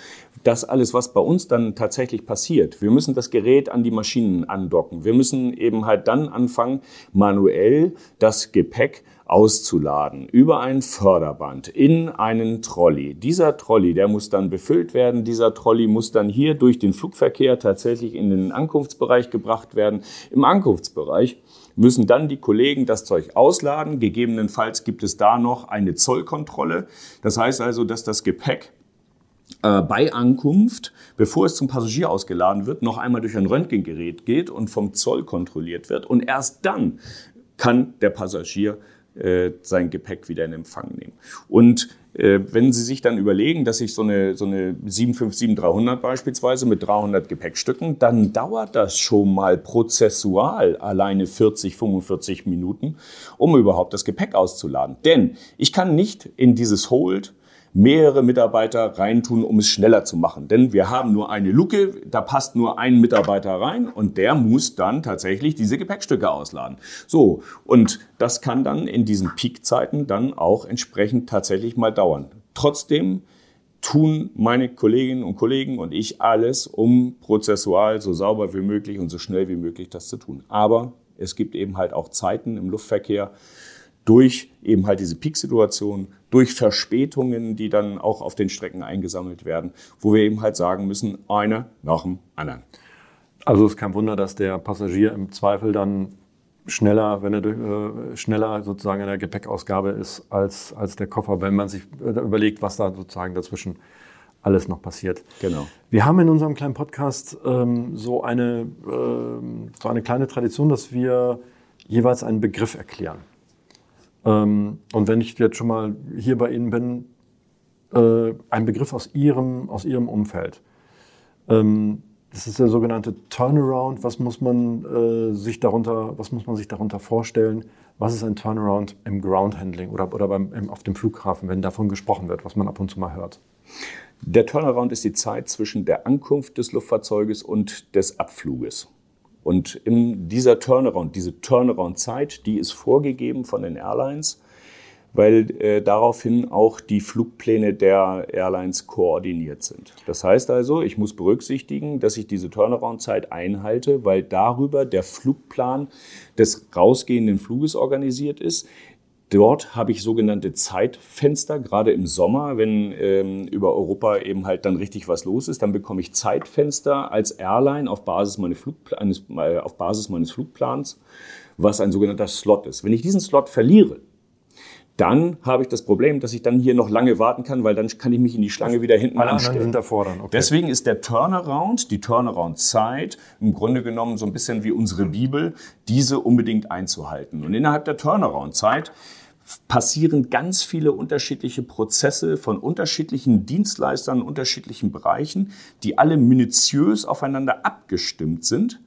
das alles, was bei uns dann tatsächlich passiert, wir müssen das Gerät an die Maschinen andocken. Wir müssen eben halt dann anfangen, manuell das Gepäck auszuladen über ein Förderband in einen Trolley. Dieser Trolley, der muss dann befüllt werden. Dieser Trolley muss dann hier durch den Flugverkehr tatsächlich in den Ankunftsbereich gebracht werden. Im Ankunftsbereich müssen dann die Kollegen das Zeug ausladen. Gegebenenfalls gibt es da noch eine Zollkontrolle. Das heißt also, dass das Gepäck äh, bei Ankunft, bevor es zum Passagier ausgeladen wird, noch einmal durch ein Röntgengerät geht und vom Zoll kontrolliert wird. Und erst dann kann der Passagier äh, sein Gepäck wieder in Empfang nehmen. Und äh, wenn Sie sich dann überlegen, dass ich so eine, so eine 757-300 beispielsweise mit 300 Gepäckstücken, dann dauert das schon mal prozessual alleine 40, 45 Minuten, um überhaupt das Gepäck auszuladen. Denn ich kann nicht in dieses Hold mehrere Mitarbeiter reintun, um es schneller zu machen. Denn wir haben nur eine Luke, da passt nur ein Mitarbeiter rein und der muss dann tatsächlich diese Gepäckstücke ausladen. So, und das kann dann in diesen Peakzeiten dann auch entsprechend tatsächlich mal dauern. Trotzdem tun meine Kolleginnen und Kollegen und ich alles, um prozessual so sauber wie möglich und so schnell wie möglich das zu tun. Aber es gibt eben halt auch Zeiten im Luftverkehr, durch eben halt diese Peak-Situation, durch Verspätungen, die dann auch auf den Strecken eingesammelt werden, wo wir eben halt sagen müssen, einer nach dem anderen. Also es ist kein Wunder, dass der Passagier im Zweifel dann schneller, wenn er äh, schneller sozusagen in der Gepäckausgabe ist als, als der Koffer, wenn man sich äh, überlegt, was da sozusagen dazwischen alles noch passiert. Genau. Wir haben in unserem kleinen Podcast ähm, so, eine, ähm, so eine kleine Tradition, dass wir jeweils einen Begriff erklären. Ähm, und wenn ich jetzt schon mal hier bei Ihnen bin, äh, ein Begriff aus Ihrem, aus Ihrem Umfeld. Ähm, Das ist der sogenannte Turnaround. Was muss man äh, sich darunter, was muss man sich darunter vorstellen? Was ist ein Turnaround im Ground Handling oder, oder beim, im, auf dem Flughafen, wenn davon gesprochen wird, was man ab und zu mal hört? Der Turnaround ist die Zeit zwischen der Ankunft des Luftfahrzeuges und des Abfluges. Und in dieser Turnaround, diese Turnaround-Zeit, die ist vorgegeben von den Airlines weil äh, daraufhin auch die Flugpläne der Airlines koordiniert sind. Das heißt also, ich muss berücksichtigen, dass ich diese Turnaround-Zeit einhalte, weil darüber der Flugplan des rausgehenden Fluges organisiert ist. Dort habe ich sogenannte Zeitfenster, gerade im Sommer, wenn ähm, über Europa eben halt dann richtig was los ist, dann bekomme ich Zeitfenster als Airline auf Basis, meine eines, äh, auf Basis meines Flugplans, was ein sogenannter Slot ist. Wenn ich diesen Slot verliere, dann habe ich das Problem, dass ich dann hier noch lange warten kann, weil dann kann ich mich in die Schlange wieder hinten Alle anstellen. sind davor dann. Okay. Deswegen ist der Turnaround, die Turnaround-Zeit im Grunde genommen so ein bisschen wie unsere Bibel, diese unbedingt einzuhalten. Und innerhalb der Turnaround-Zeit passieren ganz viele unterschiedliche Prozesse von unterschiedlichen Dienstleistern, unterschiedlichen Bereichen, die alle minutiös aufeinander abgestimmt sind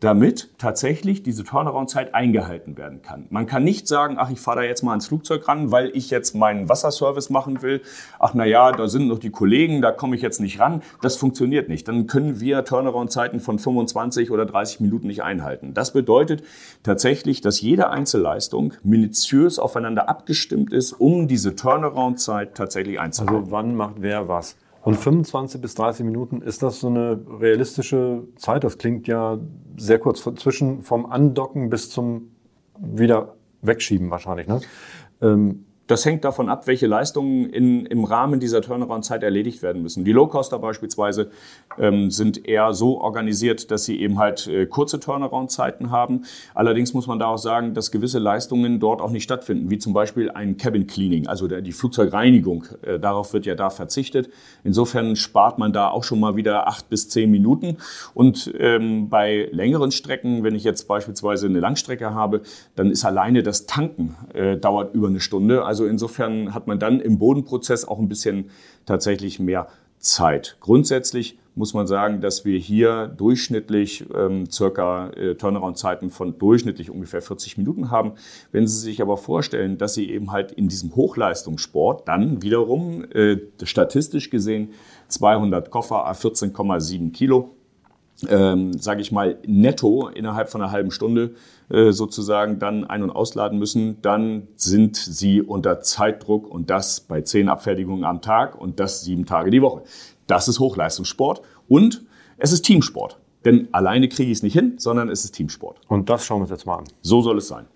damit tatsächlich diese Turnaround-Zeit eingehalten werden kann. Man kann nicht sagen, ach, ich fahre da jetzt mal ans Flugzeug ran, weil ich jetzt meinen Wasserservice machen will. Ach, na ja, da sind noch die Kollegen, da komme ich jetzt nicht ran. Das funktioniert nicht. Dann können wir Turnaround-Zeiten von 25 oder 30 Minuten nicht einhalten. Das bedeutet tatsächlich, dass jede Einzelleistung minutiös aufeinander abgestimmt ist, um diese Turnaround-Zeit tatsächlich einzuhalten. Also wann macht wer was? Und 25 bis 30 Minuten, ist das so eine realistische Zeit? Das klingt ja sehr kurz, zwischen vom Andocken bis zum wieder wegschieben wahrscheinlich. Ne? Ähm, das hängt davon ab, welche Leistungen in, im Rahmen dieser Turnaround-Zeit erledigt werden müssen. Die Low-Coster beispielsweise ähm, sind eher so organisiert, dass sie eben halt äh, kurze Turnaround-Zeiten haben. Allerdings muss man da auch sagen, dass gewisse Leistungen dort auch nicht stattfinden, wie zum Beispiel ein Cabin Cleaning, also der, die Flugzeugreinigung. Äh, darauf wird ja da verzichtet. Insofern spart man da auch schon mal wieder acht bis zehn Minuten. Und ähm, bei längeren Strecken, wenn ich jetzt beispielsweise eine Langstrecke habe, dann ist alleine das Tanken äh, dauert über eine Stunde. Also also insofern hat man dann im Bodenprozess auch ein bisschen tatsächlich mehr Zeit. Grundsätzlich muss man sagen, dass wir hier durchschnittlich ähm, circa äh, Turnaround-Zeiten von durchschnittlich ungefähr 40 Minuten haben. Wenn Sie sich aber vorstellen, dass Sie eben halt in diesem Hochleistungssport dann wiederum äh, statistisch gesehen 200 Koffer, 14,7 Kilo ähm, sage ich mal, netto innerhalb von einer halben Stunde äh, sozusagen dann ein- und ausladen müssen, dann sind sie unter Zeitdruck und das bei zehn Abfertigungen am Tag und das sieben Tage die Woche. Das ist Hochleistungssport und es ist Teamsport. Denn alleine kriege ich es nicht hin, sondern es ist Teamsport. Und das schauen wir uns jetzt mal an. So soll es sein.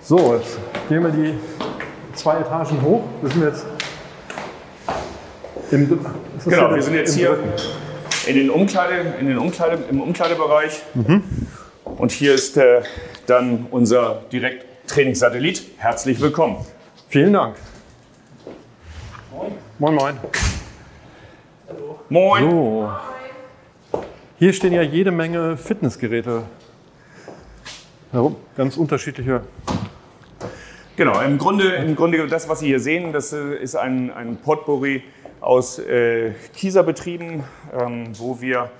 So, jetzt gehen wir die zwei Etagen hoch. Wir sind jetzt im, genau, wir sind jetzt hier Dritten in den Umkleide, in den Umkleide, im Umkleidebereich. Mhm. Und hier ist äh, dann unser Direkttrainingssatellit. Herzlich willkommen. Vielen Dank. Moin. Moin, moin. Hallo. Moin. So. Hier stehen ja jede Menge Fitnessgeräte herum, ganz unterschiedliche. Genau, im Grunde, im Grunde das, was Sie hier sehen, das äh, ist ein, ein Potpourri aus äh, Kieserbetrieben, ähm, wo wir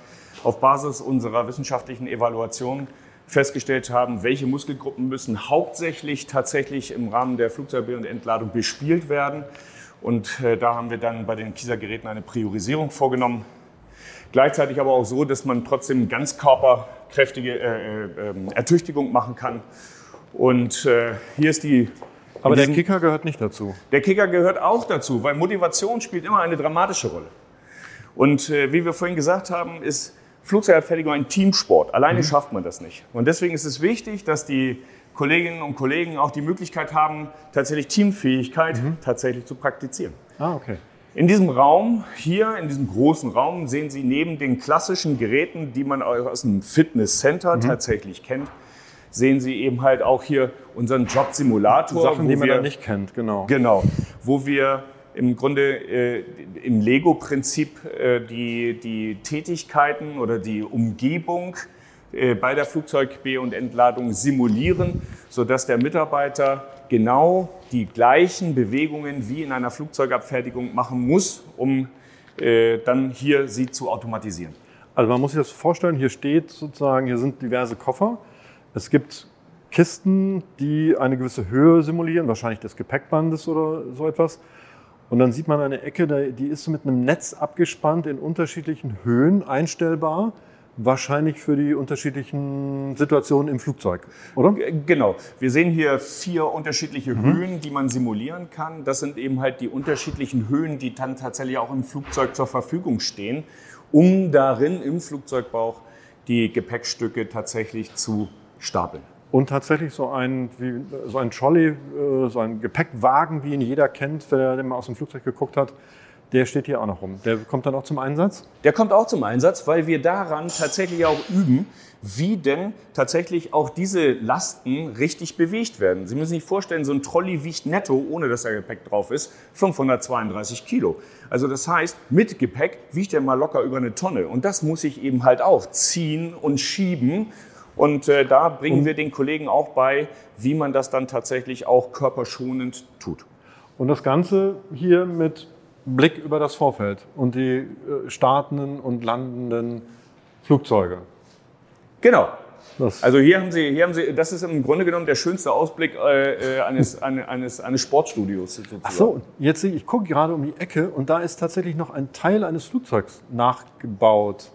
auf Basis unserer wissenschaftlichen Evaluation festgestellt haben, welche Muskelgruppen müssen hauptsächlich tatsächlich im Rahmen der Flugzeug- und Entladung bespielt werden. Und äh, da haben wir dann bei den Kiesergeräten eine Priorisierung vorgenommen. Gleichzeitig aber auch so, dass man trotzdem ganzkörperkräftige äh, äh, Ertüchtigung machen kann. Und äh, hier ist die aber der Kicker gehört nicht dazu. Der Kicker gehört auch dazu, weil Motivation spielt immer eine dramatische Rolle. Und äh, wie wir vorhin gesagt haben, ist Flugzeugabfertigung ein Teamsport. Alleine mhm. schafft man das nicht. Und deswegen ist es wichtig, dass die Kolleginnen und Kollegen auch die Möglichkeit haben, tatsächlich Teamfähigkeit mhm. tatsächlich zu praktizieren. Ah, okay. In diesem Raum, hier in diesem großen Raum, sehen Sie neben den klassischen Geräten, die man aus dem Fitnesscenter mhm. tatsächlich kennt, sehen Sie eben halt auch hier unseren Jobsimulator. Sachen, die man wir, da nicht kennt, genau. Genau, wo wir im Grunde äh, im Lego-Prinzip äh, die, die Tätigkeiten oder die Umgebung äh, bei der Flugzeug-B- und Entladung simulieren, sodass der Mitarbeiter genau die gleichen Bewegungen wie in einer Flugzeugabfertigung machen muss, um äh, dann hier sie zu automatisieren. Also man muss sich das vorstellen, hier steht sozusagen, hier sind diverse Koffer. Es gibt Kisten, die eine gewisse Höhe simulieren, wahrscheinlich des Gepäckbandes oder so etwas. Und dann sieht man eine Ecke, die ist mit einem Netz abgespannt in unterschiedlichen Höhen einstellbar. Wahrscheinlich für die unterschiedlichen Situationen im Flugzeug, oder? Genau. Wir sehen hier vier unterschiedliche mhm. Höhen, die man simulieren kann. Das sind eben halt die unterschiedlichen Höhen, die dann tatsächlich auch im Flugzeug zur Verfügung stehen, um darin im Flugzeugbauch die Gepäckstücke tatsächlich zu stapeln. Und tatsächlich so ein, wie, so ein Trolley, äh, so ein Gepäckwagen, wie ihn jeder kennt, der mal aus dem Flugzeug geguckt hat, der steht hier auch noch rum. Der kommt dann auch zum Einsatz? Der kommt auch zum Einsatz, weil wir daran tatsächlich auch üben, wie denn tatsächlich auch diese Lasten richtig bewegt werden. Sie müssen sich vorstellen, so ein Trolley wiegt netto, ohne dass da Gepäck drauf ist, 532 Kilo. Also das heißt, mit Gepäck wiegt er mal locker über eine Tonne. Und das muss ich eben halt auch ziehen und schieben und äh, da bringen wir den Kollegen auch bei, wie man das dann tatsächlich auch körperschonend tut. Und das Ganze hier mit Blick über das Vorfeld und die äh, startenden und landenden Flugzeuge. Genau. Das also hier haben, Sie, hier haben Sie, das ist im Grunde genommen der schönste Ausblick äh, äh eines, eines, eines Sportstudios. Sozusagen. Ach so, jetzt sehe ich, ich gucke gerade um die Ecke und da ist tatsächlich noch ein Teil eines Flugzeugs nachgebaut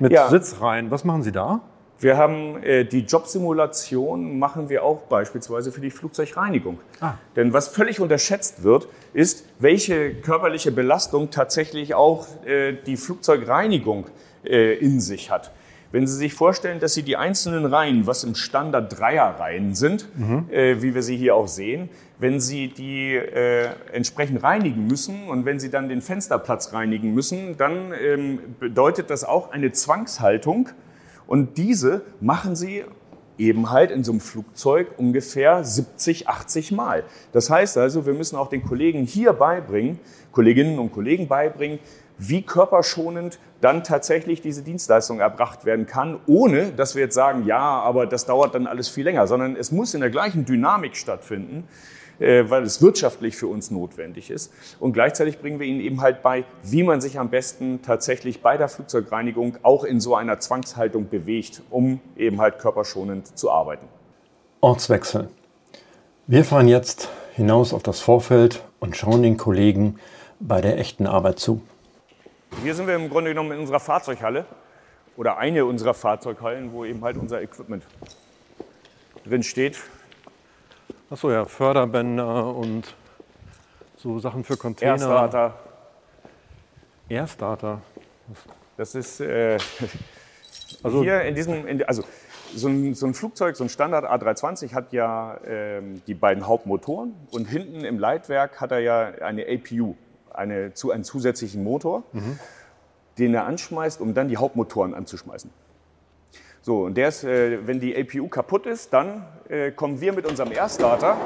mit ja. Sitzreihen. Was machen Sie da? Wir haben äh, die Jobsimulation machen wir auch beispielsweise für die Flugzeugreinigung. Ah. Denn was völlig unterschätzt wird, ist, welche körperliche Belastung tatsächlich auch äh, die Flugzeugreinigung äh, in sich hat. Wenn Sie sich vorstellen, dass Sie die einzelnen Reihen, was im Standard Dreierreihen sind, mhm. äh, wie wir sie hier auch sehen, wenn Sie die äh, entsprechend reinigen müssen und wenn Sie dann den Fensterplatz reinigen müssen, dann ähm, bedeutet das auch eine Zwangshaltung und diese machen sie eben halt in so einem Flugzeug ungefähr 70, 80 Mal. Das heißt also, wir müssen auch den Kollegen hier beibringen, Kolleginnen und Kollegen beibringen, wie körperschonend dann tatsächlich diese Dienstleistung erbracht werden kann, ohne dass wir jetzt sagen, ja, aber das dauert dann alles viel länger, sondern es muss in der gleichen Dynamik stattfinden. Äh, weil es wirtschaftlich für uns notwendig ist. Und gleichzeitig bringen wir ihnen eben halt bei, wie man sich am besten tatsächlich bei der Flugzeugreinigung auch in so einer Zwangshaltung bewegt, um eben halt körperschonend zu arbeiten. Ortswechsel. Wir fahren jetzt hinaus auf das Vorfeld und schauen den Kollegen bei der echten Arbeit zu. Hier sind wir im Grunde genommen in unserer Fahrzeughalle oder eine unserer Fahrzeughallen, wo eben halt unser Equipment drin steht. Achso, ja, Förderbänder und so Sachen für Container. Airstarter. Airstarter. Das ist äh, *laughs* also hier in diesem, in, also so ein, so ein, Flugzeug, so ein Standard A320 hat ja ähm, die beiden Hauptmotoren und hinten im Leitwerk hat er ja eine APU, eine, zu, einen zusätzlichen Motor, mhm. den er anschmeißt, um dann die Hauptmotoren anzuschmeißen. So, und der ist, äh, wenn die APU kaputt ist, dann äh, kommen wir mit unserem Airstarter.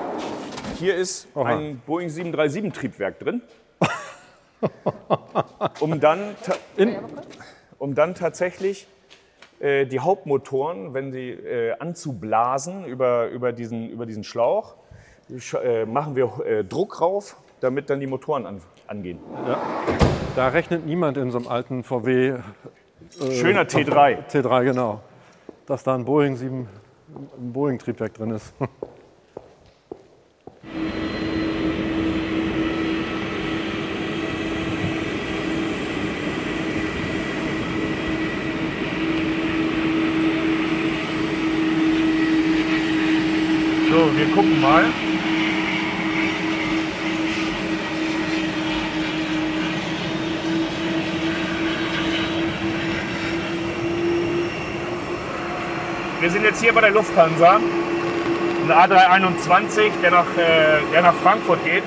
Hier ist Aha. ein Boeing 737 Triebwerk drin. *laughs* um, dann um dann tatsächlich äh, die Hauptmotoren, wenn sie äh, anzublasen über, über, diesen, über diesen Schlauch, äh, machen wir äh, Druck rauf, damit dann die Motoren an, angehen. Ja. Da rechnet niemand in so einem alten VW. Schöner T3. T3, genau dass da ein Boeing 7, ein Boeing-Triebwerk drin ist. *laughs* So, wir gucken mal. Sind jetzt hier bei der Lufthansa. Ein A321, der nach, äh, der nach Frankfurt geht.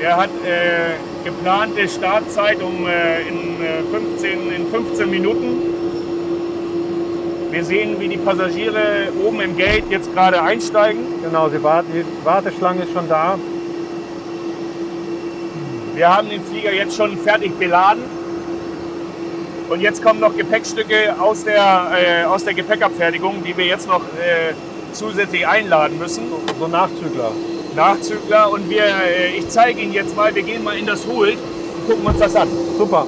Der hat äh, geplante Startzeit um, äh, in, 15, äh, in 15 Minuten. Wir sehen, wie die Passagiere oben im Gate jetzt gerade einsteigen. Genau, sie warten, die Warteschlange ist schon da. Wir haben den Flieger jetzt schon fertig beladen. Und jetzt kommen noch Gepäckstücke aus der, äh, aus der Gepäckabfertigung, die wir jetzt noch äh, zusätzlich einladen müssen. So, Nachzügler. Nachzügler. Und wir, äh, ich zeige Ihnen jetzt mal, wir gehen mal in das Holt. gucken wir uns das an. Super.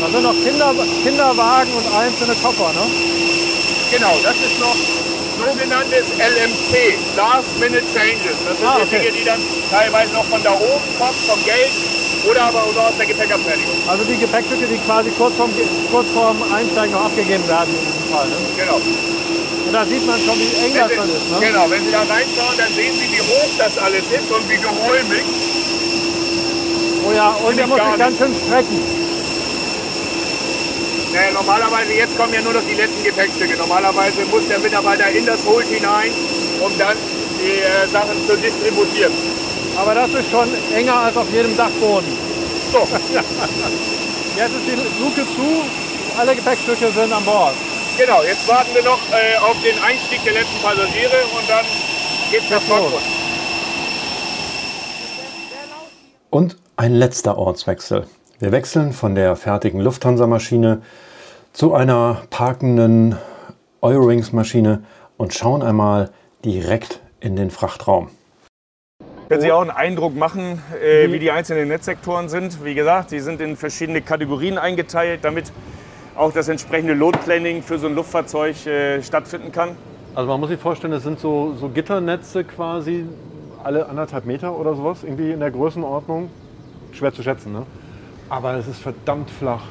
Da sind noch Kinder, Kinderwagen und einzelne Koffer, ne? Genau, das ist noch sogenanntes LMC, Last Minute Changes. Das sind Ah, die okay. Dinge, die dann teilweise noch von da oben kommen, vom Geld oder aber aus der Gepäckabfertigung. Also die Gepäckstücke, die quasi kurz vorm, kurz vorm Einsteigen noch abgegeben werden in diesem Fall. Ne? Genau. Und da sieht man schon, wie eng das dann ist. Ne? Genau, wenn Sie da reinschauen, dann sehen Sie, wie hoch das alles ist und wie geräumig. Oh ja, und ich muss sich ganz schön strecken. Naja, normalerweise, jetzt kommen ja nur noch die letzten Gepäckstücke. Normalerweise muss der Mitarbeiter in das Hold hinein, um dann die äh, Sachen zu distributieren. Aber das ist schon enger als auf jedem Dachboden. So, *laughs* Jetzt ist die Luke zu, alle Gepäckstücke sind an Bord. genau, jetzt warten wir noch äh, auf den Einstieg der letzten Passagiere und dann geht's nach. Frankfurt. Und ein letzter Ortswechsel. Wir wechseln von der fertigen Lufthansa-Maschine zu einer parkenden Eurowings-Maschine und schauen einmal direkt in den Frachtraum. Können Sie auch einen Eindruck machen, äh, wie die einzelnen Netzsektoren sind? Wie gesagt, die sind in verschiedene Kategorien eingeteilt, damit auch das entsprechende Load Planning für so ein Luftfahrzeug äh, stattfinden kann. Also man muss sich vorstellen, das sind so, so Gitternetze quasi alle anderthalb Meter oder sowas, irgendwie in der Größenordnung. Schwer zu schätzen, ne? Aber es ist verdammt flach.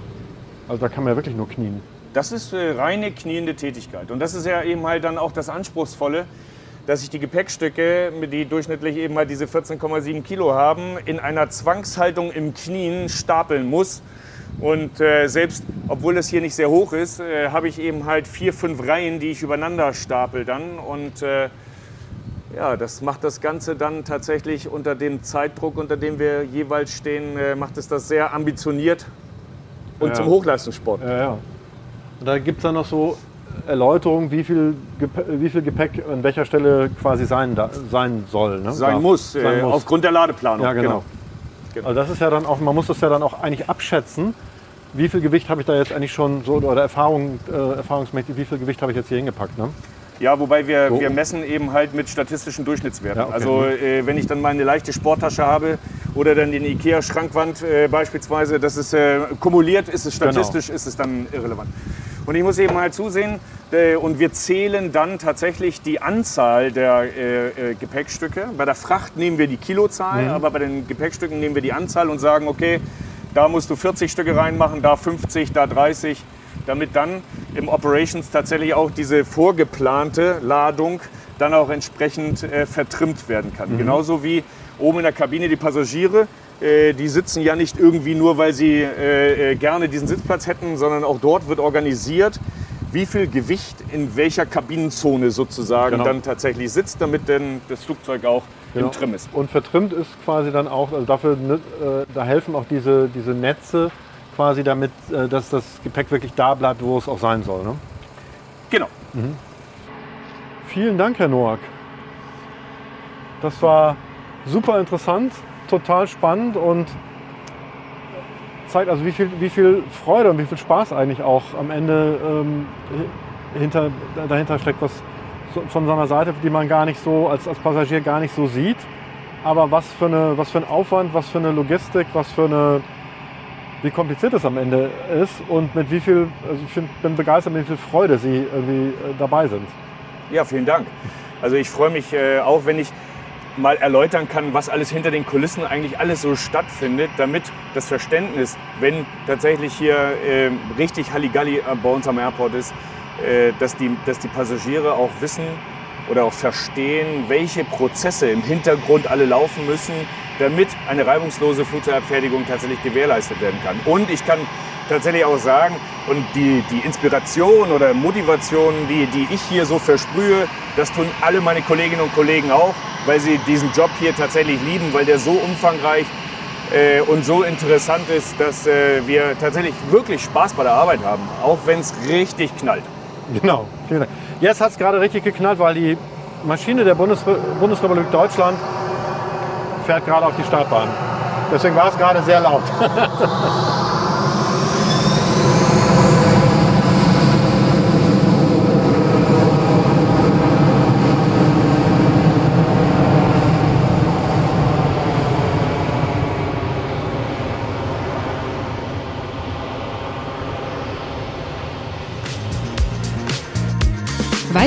Also da kann man ja wirklich nur knien. Das ist äh, reine kniende Tätigkeit. Und das ist ja eben halt dann auch das Anspruchsvolle, dass ich die Gepäckstücke, die durchschnittlich eben halt diese 14,7 Kilo haben, in einer Zwangshaltung im Knien stapeln muss. Und äh, selbst, obwohl das hier nicht sehr hoch ist, äh, habe ich eben halt vier, fünf Reihen, die ich übereinander stapel dann. Und äh, ja, das macht das Ganze dann tatsächlich unter dem Zeitdruck, unter dem wir jeweils stehen, äh, macht es das sehr ambitioniert und Ja. zum Hochleistungssport. Ja, ja. Da gibt es dann noch so Erläuterungen, wie viel, Gepäck, wie viel Gepäck an welcher Stelle quasi sein, da, sein soll. Ne? sein muss, äh, Sein muss. aufgrund der Ladeplanung. Ja, genau. Genau. Also das ist ja dann auch, man muss das ja dann auch eigentlich abschätzen. Wie viel Gewicht habe ich da jetzt eigentlich schon so oder Erfahrung, äh, erfahrungsmäßig, wie viel Gewicht habe ich jetzt hier hingepackt? Ne? Ja, wobei wir, So. wir messen eben halt mit statistischen Durchschnittswerten. Ja, okay. Also äh, wenn ich dann mal eine leichte Sporttasche habe oder dann den Ikea-Schrankwand äh, beispielsweise, das ist äh, kumuliert, ist es Genau. statistisch, ist es dann irrelevant. Und ich muss eben halt zusehen äh, und wir zählen dann tatsächlich die Anzahl der äh, äh, Gepäckstücke. Bei der Fracht nehmen wir die Kilozahl, Mhm. aber bei den Gepäckstücken nehmen wir die Anzahl und sagen, okay, da musst du 40 Stücke reinmachen, da 50, da 30, damit dann im Operations tatsächlich auch diese vorgeplante Ladung dann auch entsprechend äh, vertrimmt werden kann. Genauso wie oben in der Kabine die Passagiere, äh, die sitzen ja nicht irgendwie nur, weil sie äh, äh, gerne diesen Sitzplatz hätten, sondern auch dort wird organisiert, wie viel Gewicht in welcher Kabinenzone sozusagen Genau. dann tatsächlich sitzt, damit dann das Flugzeug auch Genau. im Trim ist. Und vertrimmt ist quasi dann auch, also dafür, ne, äh, da helfen auch diese, diese Netze quasi damit, äh, dass das Gepäck wirklich da bleibt, wo es auch sein soll. Ne? Genau. Vielen Dank, Herr Noack. Das war super interessant, total spannend und zeigt also, wie viel, wie viel Freude und wie viel Spaß eigentlich auch am Ende ähm, hinter, dahinter steckt, was von so einer Seite, die man gar nicht so als, als Passagier gar nicht so sieht. Aber was für, eine, was für ein Aufwand, was für eine Logistik, was für eine, wie kompliziert es am Ende ist und mit wie viel, also ich find, bin begeistert, mit wie viel Freude Sie irgendwie äh, dabei sind. Ja, vielen Dank. Also ich freue mich äh, auch, wenn ich mal erläutern kann, was alles hinter den Kulissen eigentlich alles so stattfindet, damit das Verständnis, wenn tatsächlich hier äh, richtig Halligalli äh, bei uns am Airport ist, äh, dass, die, dass die Passagiere auch wissen oder auch verstehen, welche Prozesse im Hintergrund alle laufen müssen, damit eine reibungslose Flugzeugabfertigung tatsächlich gewährleistet werden kann. Und ich kann tatsächlich auch sagen, und die, die Inspiration oder Motivation, die, die ich hier so versprühe, das tun alle meine Kolleginnen und Kollegen auch, weil sie diesen Job hier tatsächlich lieben, weil der so umfangreich äh, und so interessant ist, dass äh, wir tatsächlich wirklich Spaß bei der Arbeit haben, auch wenn es richtig knallt. Genau, vielen Dank. Jetzt hat es gerade richtig geknallt, weil die Maschine der Bundesre Bundesrepublik Deutschland fährt gerade auf die Startbahn. Deswegen war es gerade sehr laut. *laughs*